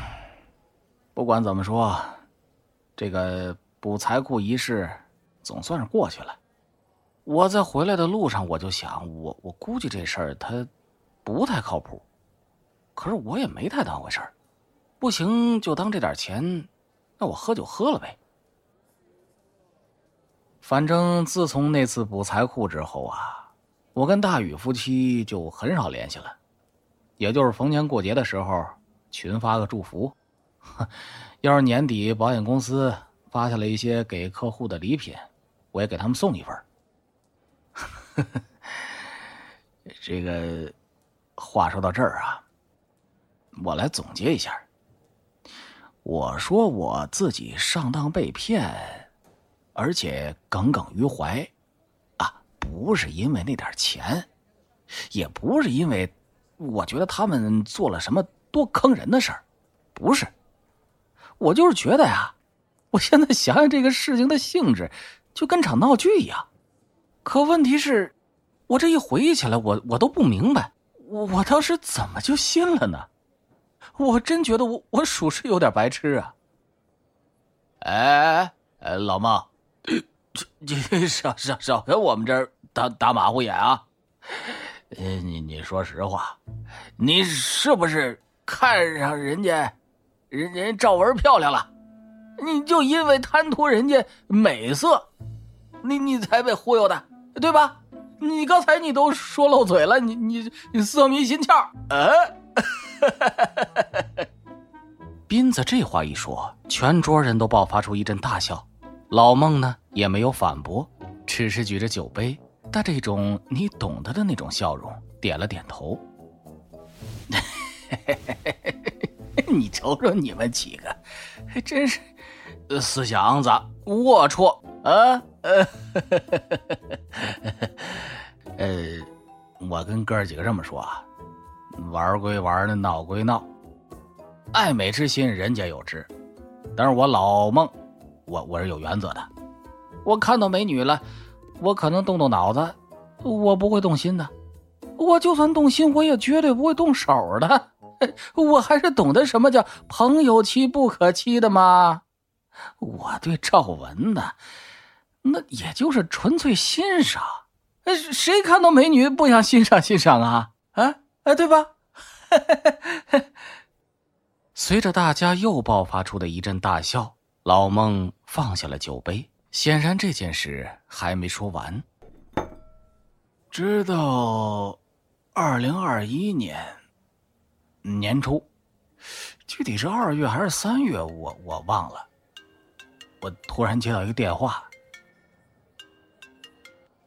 A: 不管怎么说。这个补财库仪式总算是过去了。我在回来的路上，我就想，我我估计这事儿他不太靠谱。可是我也没太当回事儿，不行就当这点钱，那我喝酒喝了呗。反正自从那次补财库之后啊，我跟大宇夫妻就很少联系了，也就是逢年过节的时候群发个祝福。要是年底保险公司发下来一些给客户的礼品，我也给他们送一份。这个话说到这儿啊，我来总结一下。我说我自己上当被骗，而且耿耿于怀，啊，不是因为那点钱，也不是因为我觉得他们做了什么多坑人的事儿，不是。我就是觉得呀，我现在想想这个事情的性质，就跟场闹剧一样。可问题是，我这一回忆起来，我我都不明白，我我当时怎么就信了呢？我真觉得我我属实有点白痴啊！
B: 哎哎，老孟，你 少少少跟我们这儿打打马虎眼啊！你你说实话，你是不是看上人家？人人赵文漂亮了，你就因为贪图人家美色，你你才被忽悠的，对吧？你刚才你都说漏嘴了，你你你色迷心窍，嗯。
A: 哈哈哈斌子这话一说，全桌人都爆发出一阵大笑。
E: 老孟呢也没有反驳，只是举着酒杯，带着一种你懂得的那种笑容，点了点头。
A: 你瞅瞅你们几个，还真是死小子，龌龊啊！呃，呃，我跟哥几个这么说啊，玩归玩，闹归闹，爱美之心人皆有之，但是我老孟，我我是有原则的。我看到美女了，我可能动动脑子，我不会动心的。我就算动心，我也绝对不会动手的。我还是懂得什么叫朋友妻不可欺的嘛。我对赵文呢，那也就是纯粹欣赏。谁看到美女不想欣赏欣赏啊？啊啊，对吧？
E: 随着大家又爆发出的一阵大笑，老孟放下了酒杯。显然这件事还没说完。
A: 直到二零二一年。年初，具体是二月还是三月，我我忘了。我突然接到一个电话。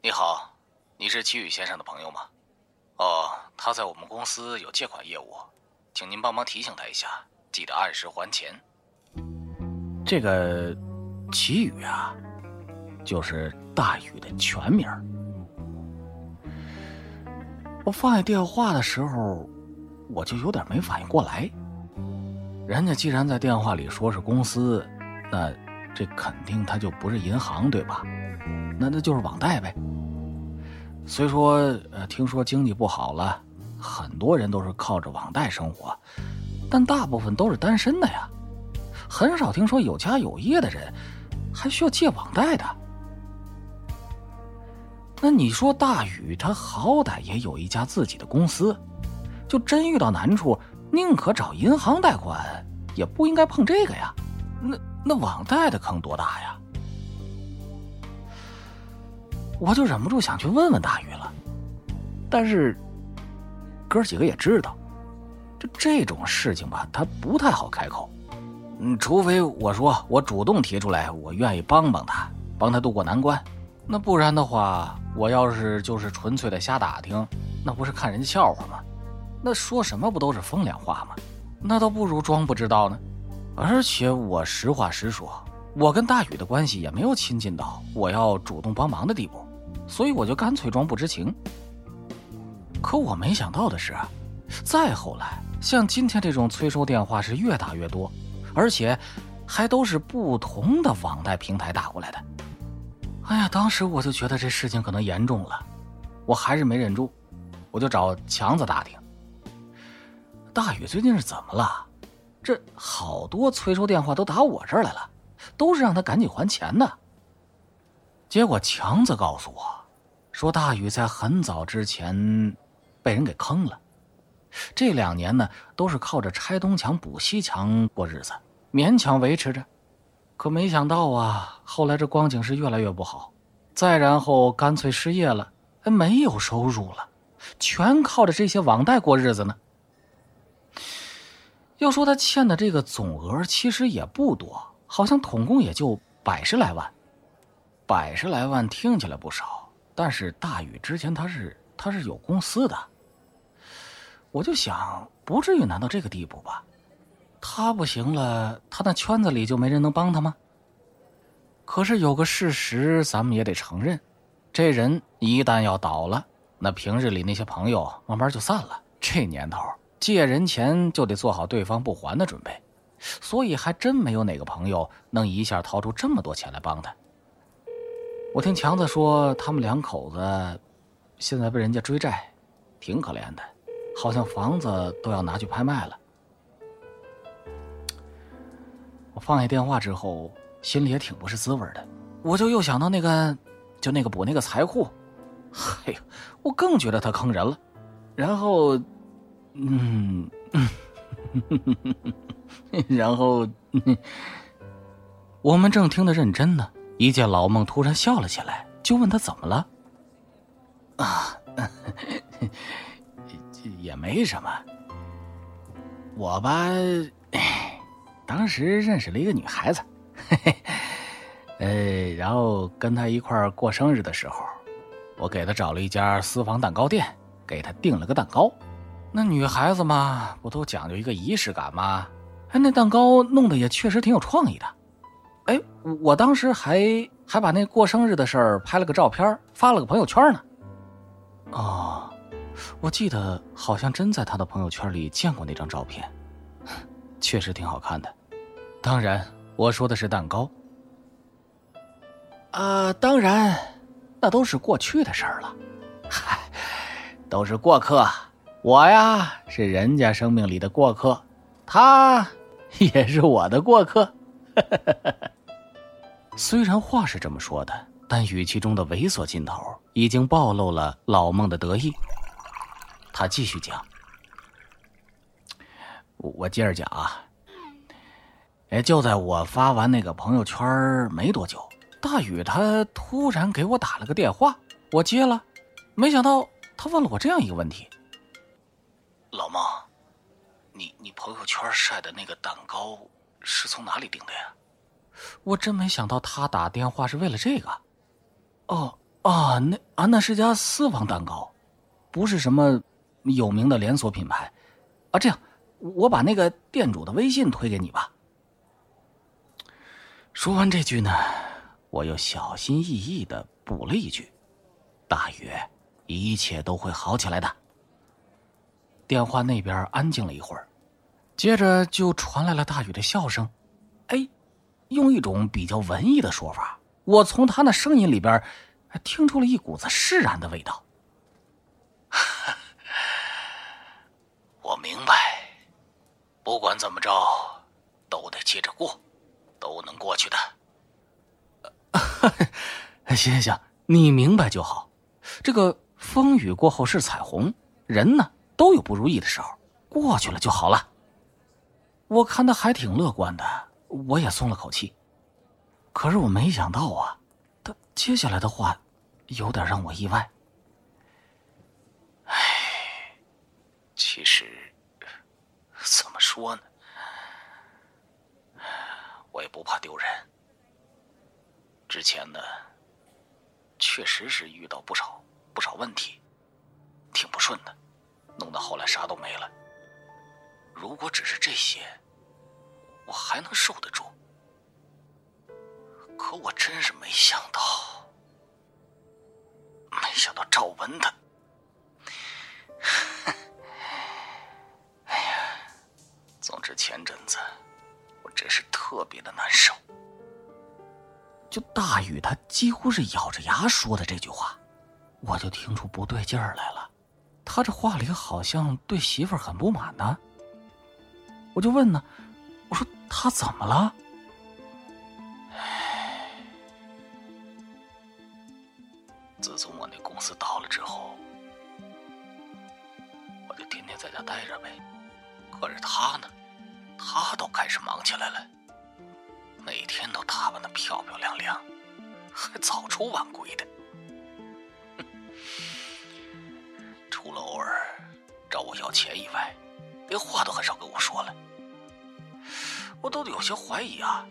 E: 你好，你是齐宇先生的朋友吗？哦，他在我们公司有借款业务，请您帮忙提醒他一下，记得按时还钱。
A: 这个齐宇啊，就是大宇的全名。我放下电话的时候。我就有点没反应过来，人家既然在电话里说是公司，那这肯定他就不是银行，对吧？那那就是网贷呗。虽说呃，听说经济不好了，很多人都是靠着网贷生活，但大部分都是单身的呀，很少听说有家有业的人还需要借网贷的。那你说大宇他好歹也有一家自己的公司。就真遇到难处，宁可找银行贷款，也不应该碰这个呀。那那网贷的坑多大呀？我就忍不住想去问问大宇了。但是哥几个也知道，这这种事情吧，他不太好开口。嗯，除非我说我主动提出来，我愿意帮帮他，帮他渡过难关。那不然的话，我要是就是纯粹的瞎打听，那不是看人家笑话吗？那说什么不都是风凉话吗？那倒不如装不知道呢。而且我实话实说，我跟大宇的关系也没有亲近到我要主动帮忙的地步，所以我就干脆装不知情。可我没想到的是，再后来，像今天这种催收电话是越打越多，而且还都是不同的网贷平台打过来的。哎呀，当时我就觉得这事情可能严重了，我还是没忍住，我就找强子打听。大宇最近是怎么了？这好多催收电话都打我这儿来了，都是让他赶紧还钱的。结果强子告诉我，说大宇在很早之前被人给坑了，这两年呢都是靠着拆东墙补西墙过日子，勉强维持着。可没想到啊，后来这光景是越来越不好，再然后干脆失业了，还没有收入了，全靠着这些网贷过日子呢。要说他欠的这个总额其实也不多，好像统共也就百十来万。百十来万听起来不少，但是大宇之前他是他是有公司的。我就想，不至于难到这个地步吧？他不行了，他那圈子里就没人能帮他吗？可是有个事实，咱们也得承认，这人一旦要倒了，那平日里那些朋友慢慢就散了。这年头。借人钱就得做好对方不还的准备，所以还真没有哪个朋友能一下掏出这么多钱来帮他。我听强子说，他们两口子现在被人家追债，挺可怜的，好像房子都要拿去拍卖了。我放下电话之后，心里也挺不是滋味的，我就又想到那个，就那个补那个财库，嘿，我更觉得他坑人了，然后。嗯，然后我们正听得认真呢，一见老孟突然笑了起来，就问他怎么了。啊，也没什么。我吧，当时认识了一个女孩子，嘿嘿呃，然后跟她一块儿过生日的时候，我给她找了一家私房蛋糕店，给她订了个蛋糕。那女孩子嘛，不都讲究一个仪式感吗？哎，那蛋糕弄得也确实挺有创意的。哎，我当时还还把那过生日的事儿拍了个照片，发了个朋友圈呢。哦，我记得好像真在他的朋友圈里见过那张照片，确实挺好看的。当然，我说的是蛋糕。啊，当然，那都是过去的事儿了。嗨，都是过客。我呀，是人家生命里的过客，他。也是我的过客。虽然话是这么说的，但语气中的猥琐劲头已经暴露了老孟的得意。他继续讲：“我接着讲啊。哎，就在我发完那个朋友圈没多久，大宇他突然给我打了个电话，我接了，没想到他问了我这样一个问题：
B: 老孟。”你你朋友圈晒的那个蛋糕是从哪里订的呀？
A: 我真没想到他打电话是为了这个。哦哦，那啊那是家私房蛋糕，不是什么有名的连锁品牌。啊，这样，我把那个店主的微信推给你吧。说完这句呢，我又小心翼翼的补了一句：“大宇，一切都会好起来的。”电话那边安静了一会儿。接着就传来了大宇的笑声，哎，用一种比较文艺的说法，我从他那声音里边，听出了一股子释然的味道。
B: 我明白，不管怎么着，都得接着过，都能过去的。
A: 行行行，你明白就好。这个风雨过后是彩虹，人呢都有不如意的时候，过去了就好了。我看他还挺乐观的，我也松了口气。可是我没想到啊，他接下来的话，有点让我意外。
B: 唉，其实怎么说呢，我也不怕丢人。之前呢，确实是遇到不少不少问题，挺不顺的，弄到后来啥都没了。如果只是这些，我还能受得住。可我真是没想到，没想到赵文他，哎呀，总之前阵子我真是特别的难受。
A: 就大宇他几乎是咬着牙说的这句话，我就听出不对劲儿来了。他这话里好像对媳妇儿很不满呢。我就问呢，我说他怎么了？
B: 自从我那公司倒了之后，我就天天在家待着呗。可是他呢，他倒开始忙起来了，每天都打扮的漂漂亮亮，还早出晚归的。除了偶尔找我要钱以外，连话都很少跟我说了。我都有些怀疑啊，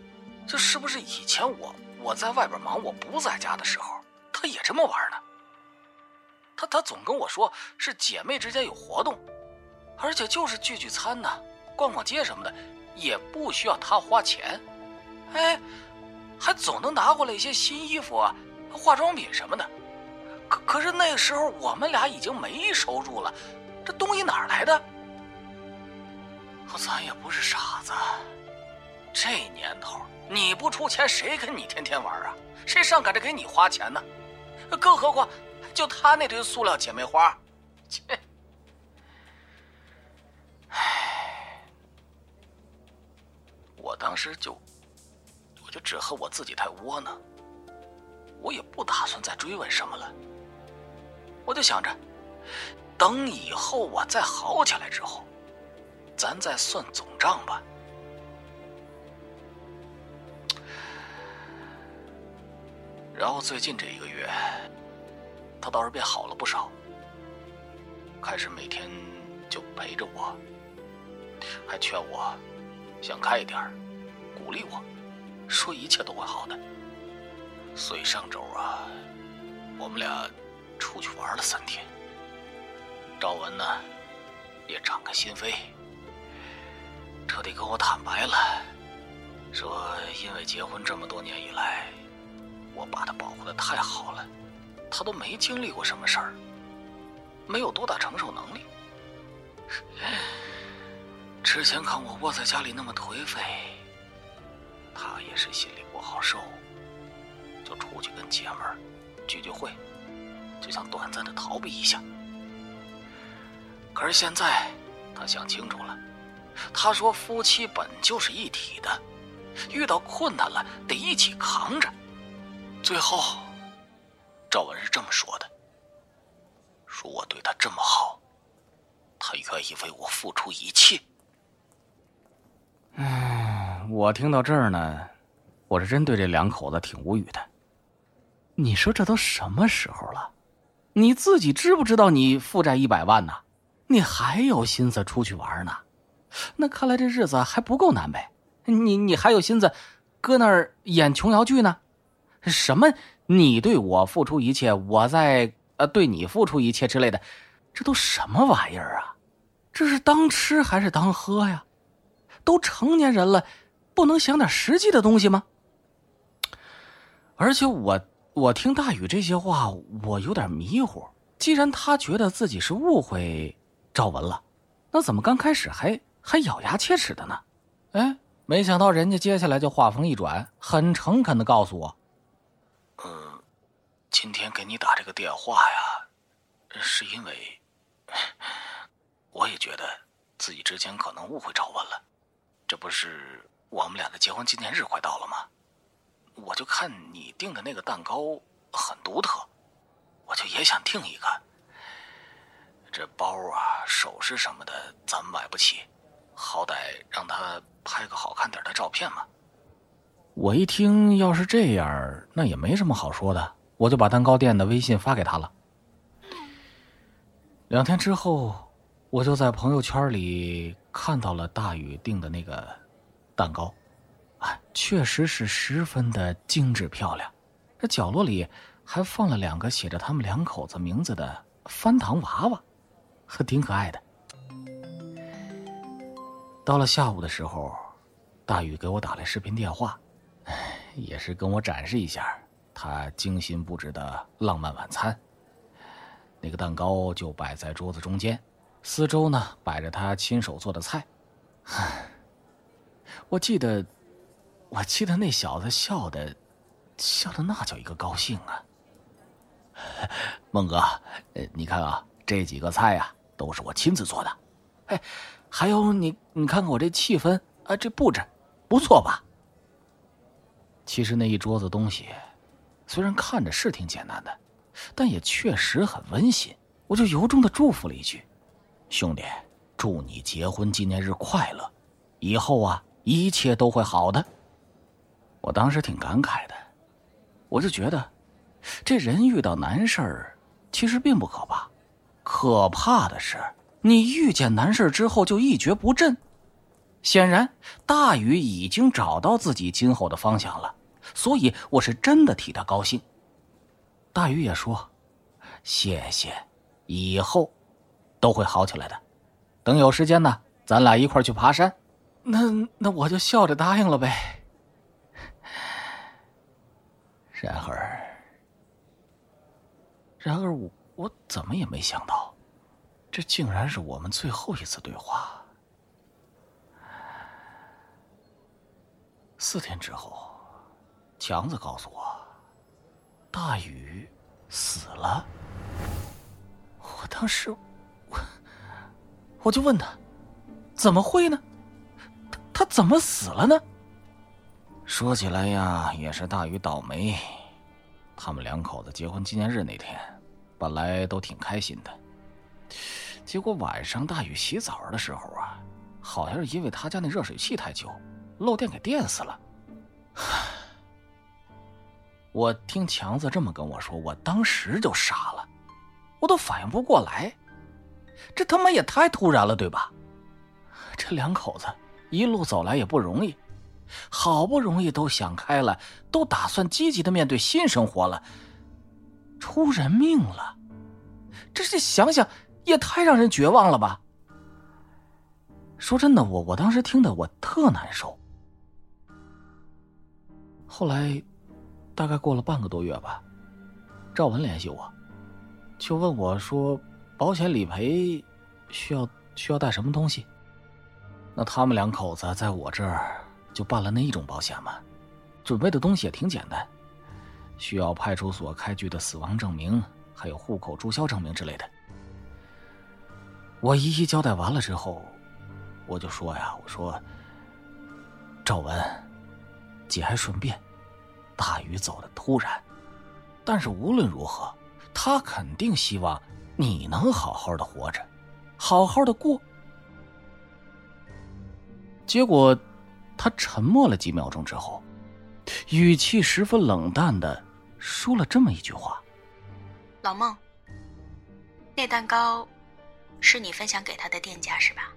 B: 这是不是以前我我在外边忙我不在家的时候，他也这么玩呢？他他总跟我说是姐妹之间有活动，而且就是聚聚餐呢，逛逛街什么的，也不需要他花钱，哎，还总能拿回来一些新衣服啊、化妆品什么的。可可是那时候我们俩已经没收入了，这东西哪来的？咱也不是傻子。这年头，你不出钱，谁跟你天天玩啊？谁上赶着给你花钱呢？更何况，就他那堆塑料姐妹花，切！唉，我当时就，我就只恨我自己太窝囊。我也不打算再追问什么了。我就想着，等以后我再好起来之后，咱再算总账吧。然后最近这一个月，他倒是变好了不少。开始每天就陪着我，还劝我想开一点，鼓励我，说一切都会好的。所以上周啊，我们俩出去玩了三天。赵文呢，也敞开心扉，彻底跟我坦白了，说因为结婚这么多年以来，我把他保护的太好了，他都没经历过什么事儿，没有多大承受能力。之前看我窝在家里那么颓废，他也是心里不好受，就出去跟姐们聚聚会，就想短暂的逃避一下。可是现在，他想清楚了。他说：“夫妻本就是一体的，遇到困难了得一起扛着。”最后，赵文是这么说的：“说我对他这么好，他愿意为我付出一切。”
A: 嗯，我听到这儿呢，我是真对这两口子挺无语的。你说这都什么时候了？你自己知不知道你负债一百万呢？你还有心思出去玩呢？那看来这日子还不够难呗。你你还有心思搁那儿演琼瑶剧呢？什么？你对我付出一切，我在呃对你付出一切之类的，这都什么玩意儿啊？这是当吃还是当喝呀？都成年人了，不能想点实际的东西吗？而且我我听大宇这些话，我有点迷糊。既然他觉得自己是误会。赵文了，那怎么刚开始还还咬牙切齿的呢？哎，没想到人家接下来就话锋一转，很诚恳的告诉我：“
B: 嗯，今天给你打这个电话呀，是因为我也觉得自己之前可能误会赵文了。这不是我们俩的结婚纪念日快到了吗？我就看你订的那个蛋糕很独特，我就也想订一个。”这包啊，首饰什么的，咱们买不起，好歹让他拍个好看点的照片嘛。
A: 我一听，要是这样，那也没什么好说的，我就把蛋糕店的微信发给他了。两天之后，我就在朋友圈里看到了大宇订的那个蛋糕，啊，确实是十分的精致漂亮，这角落里还放了两个写着他们两口子名字的翻糖娃娃。挺可爱的。到了下午的时候，大宇给我打来视频电话，也是跟我展示一下他精心布置的浪漫晚餐。那个蛋糕就摆在桌子中间，四周呢摆着他亲手做的菜。唉我记得，我记得那小子笑的，笑的那叫一个高兴啊！孟哥，你看啊，这几个菜呀。都是我亲自做的，哎，还有你，你看看我这气氛啊，这布置不错吧？其实那一桌子东西，虽然看着是挺简单的，但也确实很温馨。我就由衷的祝福了一句：“兄弟，祝你结婚纪念日快乐，以后啊一切都会好的。”我当时挺感慨的，我就觉得，这人遇到难事儿，其实并不可怕。可怕的是，你遇见难事之后就一蹶不振。显然，大禹已经找到自己今后的方向了，所以我是真的替他高兴。大禹也说：“谢谢，以后都会好起来的。等有时间呢，咱俩一块去爬山。”那那我就笑着答应了呗。然而，然而我。我怎么也没想到，这竟然是我们最后一次对话。四天之后，强子告诉我，大禹死了。我当时，我我就问他，怎么会呢？他他怎么死了呢？说起来呀，也是大禹倒霉。他们两口子结婚纪念日那天。本来都挺开心的，结果晚上大禹洗澡的时候啊，好像是因为他家那热水器太旧，漏电给电死了。我听强子这么跟我说，我当时就傻了，我都反应不过来，这他妈也太突然了，对吧？这两口子一路走来也不容易，好不容易都想开了，都打算积极的面对新生活了，出人命了，这是想想也太让人绝望了吧！说真的，我我当时听的我特难受。后来，大概过了半个多月吧，赵文联系我，就问我说：“保险理赔需要需要带什么东西？”那他们两口子在我这儿就办了那一种保险嘛，准备的东西也挺简单，需要派出所开具的死亡证明，还有户口注销证明之类的。我一一交代完了之后。我就说呀，我说，赵文，节哀顺变，大雨走的突然，但是无论如何，他肯定希望你能好好的活着，好好的过。结果，他沉默了几秒钟之后，语气十分冷淡的说了这么一句话：“
D: 老孟，那蛋糕是你分享给他的店家是吧？”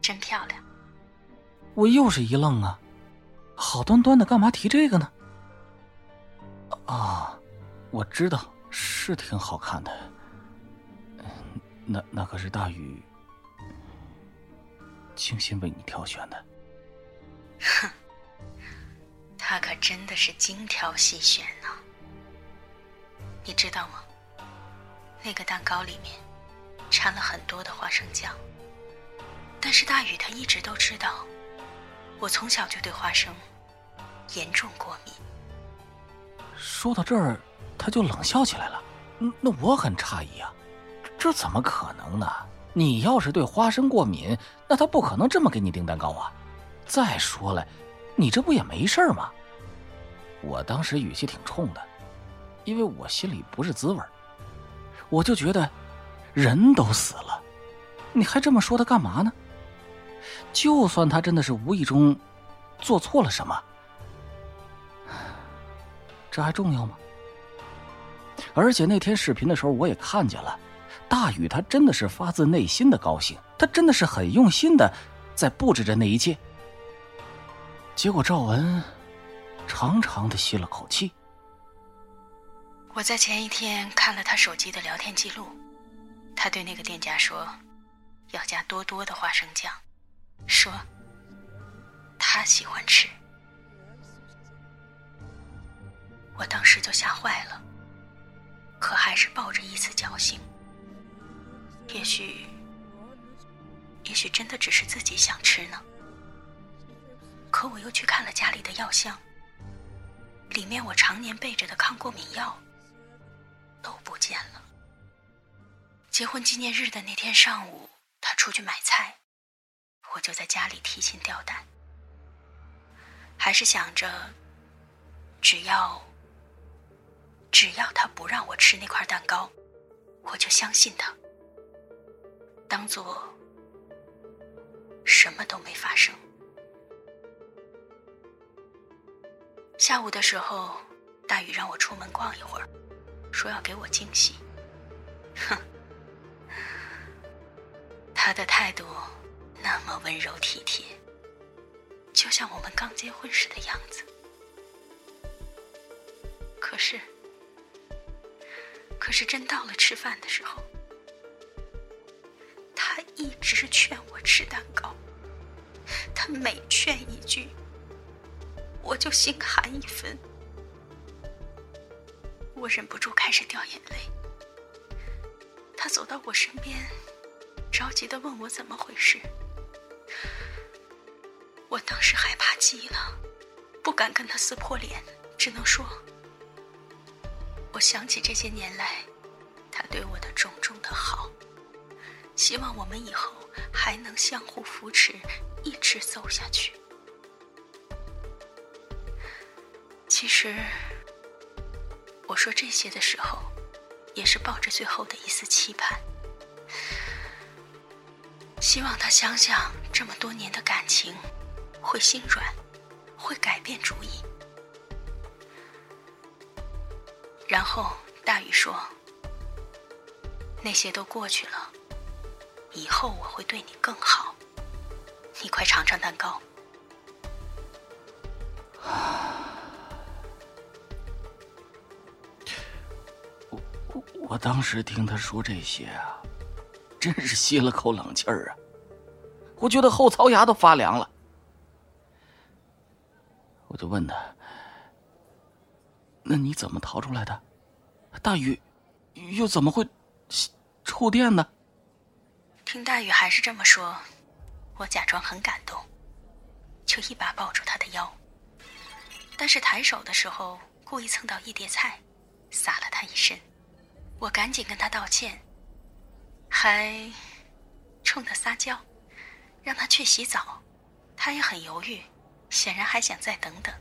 D: 真漂亮！
A: 我又是一愣啊，好端端的干嘛提这个呢？啊，我知道是挺好看的，那那可是大雨精心为你挑选的。
D: 哼，他可真的是精挑细选呢。你知道吗？那个蛋糕里面掺了很多的花生酱。但是大禹他一直都知道，我从小就对花生严重过敏。
A: 说到这儿，他就冷笑起来了。那我很诧异啊，这怎么可能呢？你要是对花生过敏，那他不可能这么给你订蛋糕啊。再说了，你这不也没事吗？我当时语气挺冲的，因为我心里不是滋味我就觉得，人都死了，你还这么说他干嘛呢？就算他真的是无意中做错了什么，这还重要吗？而且那天视频的时候，我也看见了，大宇他真的是发自内心的高兴，他真的是很用心的在布置着那一切。结果赵文长长的吸了口气。
D: 我在前一天看了他手机的聊天记录，他对那个店家说，要加多多的花生酱。说他喜欢吃，我当时就吓坏了，可还是抱着一丝侥幸。也许，也许真的只是自己想吃呢。可我又去看了家里的药箱，里面我常年备着的抗过敏药都不见了。结婚纪念日的那天上午，他出去买菜。我就在家里提心吊胆，还是想着，只要只要他不让我吃那块蛋糕，我就相信他，当做什么都没发生。下午的时候，大雨让我出门逛一会儿，说要给我惊喜。哼，他的态度。那么温柔体贴，就像我们刚结婚时的样子。可是，可是真到了吃饭的时候，一直劝我吃蛋糕，他每劝一句，我就心寒一分。我忍不住开始掉眼泪。他走到我身边，着急的问我怎么回事。我当时害怕极了，不敢跟他撕破脸，只能说：“我想起这些年来他对我的种种的好，希望我们以后还能相互扶持，一直走下去。”其实，我说这些的时候，也是抱着最后的一丝期盼，希望他想想这么多年的感情。会心软，会改变主意。然后大雨说：“那些都过去了，以后我会对你更好。你快尝尝蛋糕。”
A: 我我当时听他说这些啊，真是吸了口冷气儿啊！我觉得后槽牙都发凉了。我就问他：“那你怎么逃出来的？大雨又怎么会触电呢？”
D: 听大雨还是这么说，我假装很感动，就一把抱住他的腰。但是抬手的时候，故意蹭到一碟菜，洒了他一身。我赶紧跟他道歉，还冲他撒娇，让他去洗澡。他也很犹豫，显然还想再等等。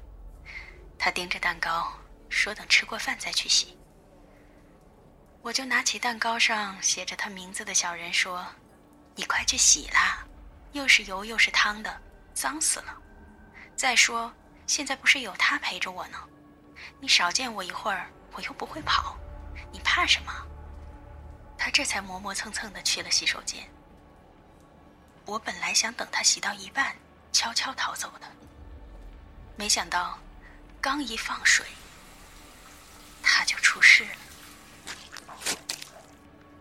D: 他盯着蛋糕，说等吃过饭再去洗。我就拿起蛋糕上写着他名字的小人说：“你快去洗啦，又是油又是汤的，脏死了。再说。”现在不是有他陪着我呢，你少见我一会儿，我又不会跑，你怕什么？他这才磨磨蹭蹭的去了洗手间。我本来想等他洗到一半，悄悄逃走的，没想到刚一放水，他就出事了。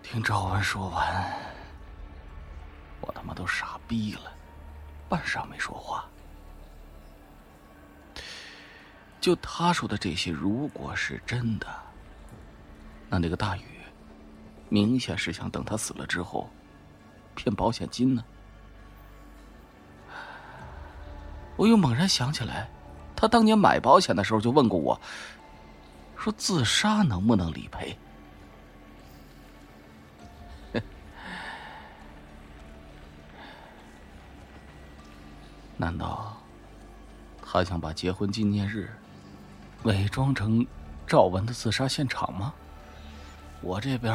A: 听赵文说完，我他妈都傻逼了，半晌没说话。就他说的这些，如果是真的，那那个大禹，明显是想等他死了之后，骗保险金呢。我又猛然想起来，他当年买保险的时候就问过我，说自杀能不能理赔？难道他想把结婚纪念日？伪装成赵文的自杀现场吗？我这边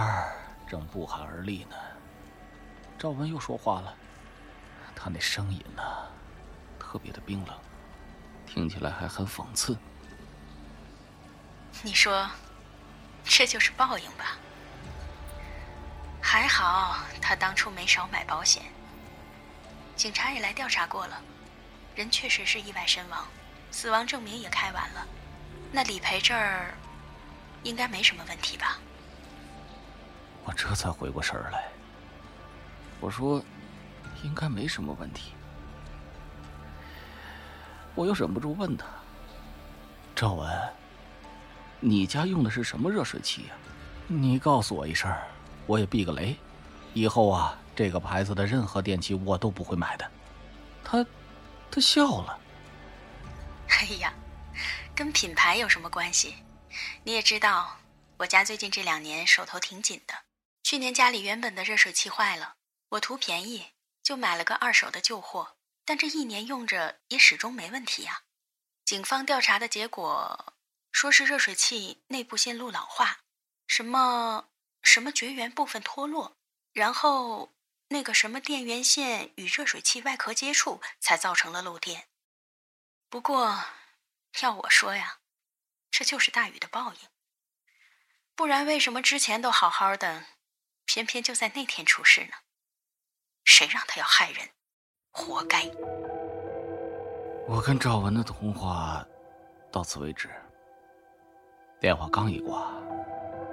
A: 正不寒而栗呢。赵文又说话了，他那声音呢，特别的冰冷，听起来还很讽刺。
D: 你说，这就是报应吧？还好他当初没少买保险。警察也来调查过了，人确实是意外身亡，死亡证明也开完了。那理赔这儿应该没什么问题吧？
A: 我这才回过神儿来。我说，应该没什么问题。我又忍不住问他：“赵文，你家用的是什么热水器呀？你告诉我一声，我也避个雷。以后啊，这个牌子的任何电器我都不会买的。”他，他笑了。
D: 哎呀。跟品牌有什么关系？你也知道，我家最近这两年手头挺紧的。去年家里原本的热水器坏了，我图便宜就买了个二手的旧货，但这一年用着也始终没问题呀。警方调查的结果说是热水器内部线路老化，什么什么绝缘部分脱落，然后那个什么电源线与热水器外壳接触，才造成了漏电。不过。要我说呀，这就是大雨的报应。不然为什么之前都好好的，偏偏就在那天出事呢？谁让他要害人，活该！
A: 我跟赵文的通话到此为止。电话刚一挂，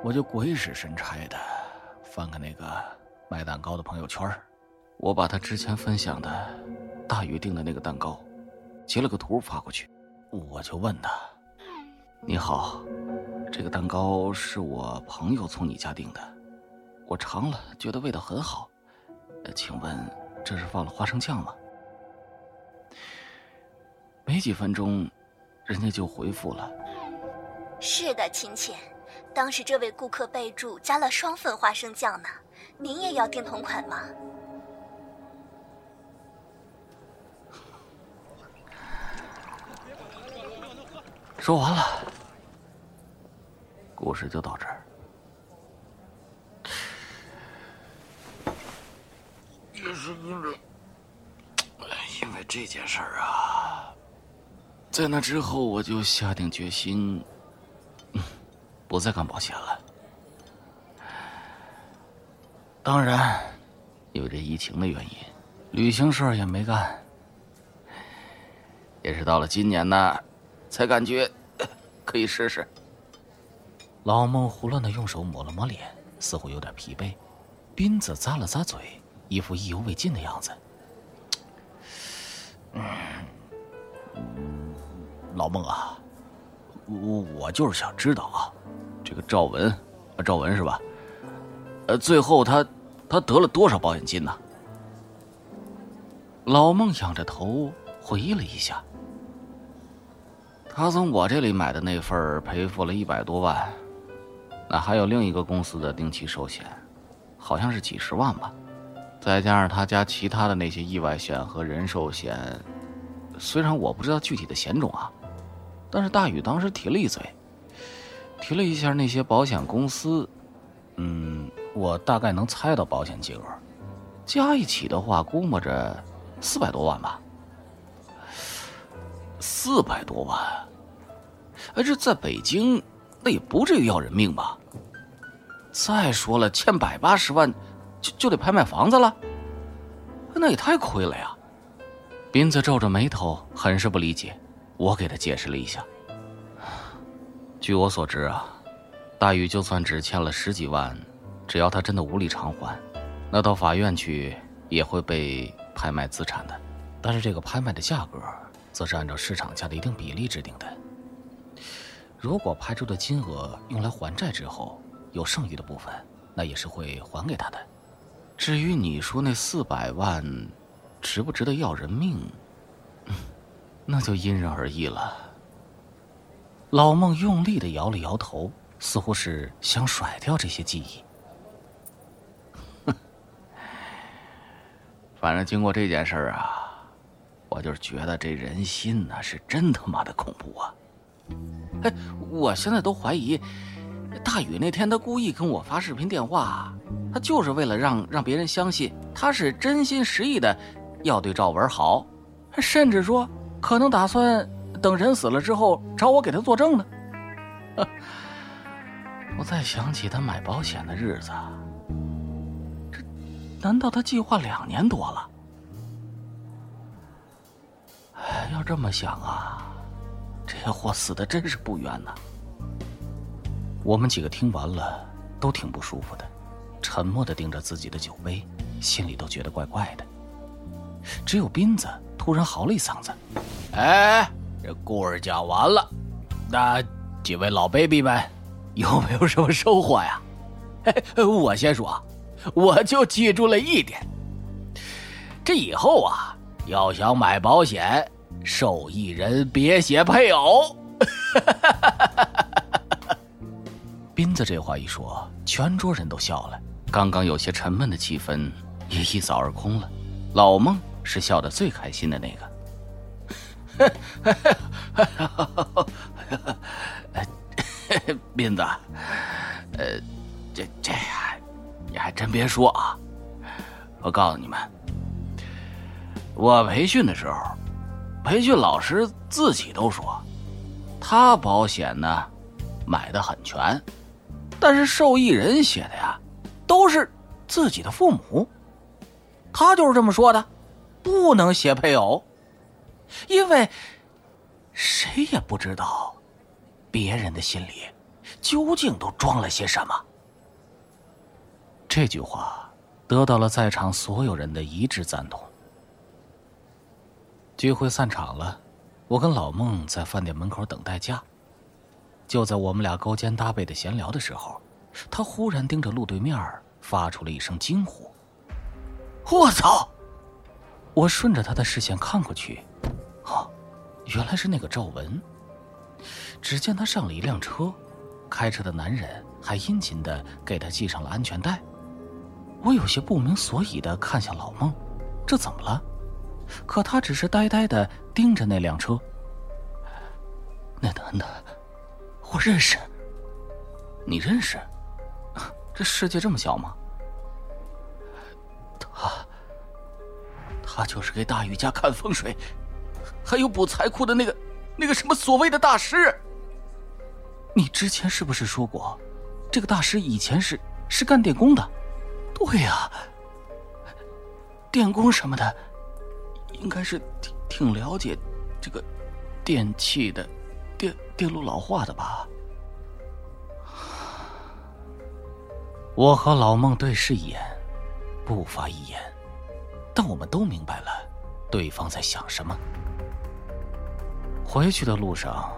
A: 我就鬼使神差的翻开那个卖蛋糕的朋友圈我把他之前分享的大禹订的那个蛋糕截了个图发过去。我就问他：“你好，这个蛋糕是我朋友从你家订的，我尝了，觉得味道很好。请问这是放了花生酱吗？”没几分钟，人家就回复了：“
F: 是的，亲亲。当时这位顾客备注加了双份花生酱呢，您也要定同款吗？”
A: 说完了，故事就到这儿。也是因为，因为这件事儿啊，在那之后我就下定决心，不再干保险了。当然，因为这疫情的原因，旅行社也没干。也是到了今年呢。
B: 才感觉可以试试。
A: 老孟胡乱的用手抹了抹脸，似乎有点疲惫。斌子咂了咂嘴，一副意犹未尽的样子。嗯，老孟啊，我我就是想知道啊，这个赵文，啊赵文是吧？呃，最后他他得了多少保险金呢？老孟仰着头回忆了一下，他从我这里买的那份赔付了一百多万。那还有另一个公司的定期寿险，好像是几十万吧，再加上他家其他的那些意外险和人寿险，虽然我不知道具体的险种啊，但是大宇当时提了一嘴，提了一下那些保险公司，嗯，我大概能猜到保险金额，加一起的话，估摸着四百多万吧，四百多万，哎，这在北京。那也不至于要人命吧？再说了，欠百八十万，就就得拍卖房子了，那也太亏了呀！斌子皱着眉头，很是不理解。我给他解释了一下。据我所知啊，大宇就算只欠了十几万，只要他真的无力偿还，那到法院去也会被拍卖资产的。但是这个拍卖的价格，则是按照市场价的一定比例制定的。如果拍出的金额用来还债之后有剩余的部分，那也是会还给他的。至于你说那四百万，值不值得要人命，那就因人而异了。老孟用力的摇了摇头，似乎是想甩掉这些记忆。反正经过这件事儿啊，我就是觉得这人心呐是真他妈的恐怖啊！哎，我现在都怀疑，大宇那天他故意跟我发视频电话，他就是为了让让别人相信他是真心实意的要对赵文好，甚至说可能打算等人死了之后找我给他作证呢。我再想起他买保险的日子，难道他计划两年多了？哎，要这么想啊。这货死的真是不冤呐！我们几个听完了，都挺不舒服的，沉默的盯着自己的酒杯，心里都觉得怪怪的。只有斌子突然嚎了一嗓子：“
B: 哎，这故事讲完了，那几位老 baby 们有没有什么收获呀？”嘿嘿我先说，我就记住了一点：这以后啊，要想买保险。受益人别写配偶。
A: 斌子这话一说，全桌人都笑了。刚刚有些沉闷的气氛也一扫而空了。老孟是笑得最开心的那个。
B: 哈哈哈哈哈斌子，呃，这这，你还真别说啊！我告诉你们，我培训的时候。培训老师自己都说，他保险呢买的很全，但是受益人写的呀都是自己的父母。他就是这么说的，不能写配偶，因为谁也不知道别人的心里究竟都装了些什么。
A: 这句话得到了在场所有人的一致赞同。聚会散场了，我跟老孟在饭店门口等代驾。就在我们俩勾肩搭背的闲聊的时候，他忽然盯着路对面，发出了一声惊呼：“
B: 我操！”
A: 我顺着他的视线看过去，哦，原来是那个赵文。只见他上了一辆车，开车的男人还殷勤的给他系上了安全带。我有些不明所以的看向老孟，这怎么了？可他只是呆呆的盯着那辆车。那男的，我认识。你认识？这世界这么小吗？
B: 他，他就是给大禹家看风水，还有补财库的那个，那个什么所谓的大师。
A: 你之前是不是说过，这个大师以前是是干电工的？
B: 对呀，电工什么的。应该是挺挺了解这个电器的，
A: 电电路老化的吧？我和老孟对视一眼，不发一言，但我们都明白了对方在想什么。回去的路上，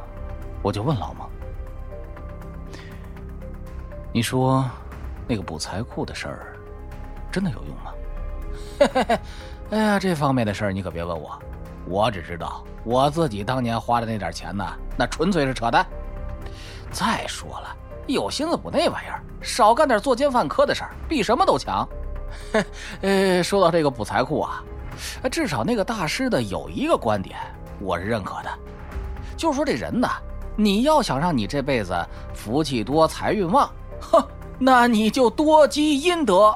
A: 我就问老孟：“你说那个补财库的事儿，真的有用吗？” 哎呀，这方面的事儿你可别问我，我只知道我自己当年花的那点钱呢，那纯粹是扯淡。再说了。有心思补那玩意儿，少干点作奸犯科的事儿，比什么都强。呃，说到这个补财库啊，至少那个大师的有一个观点我是认可的，就是说这人呢，你要想让你这辈子福气多、财运旺，哼，那你就多积阴德。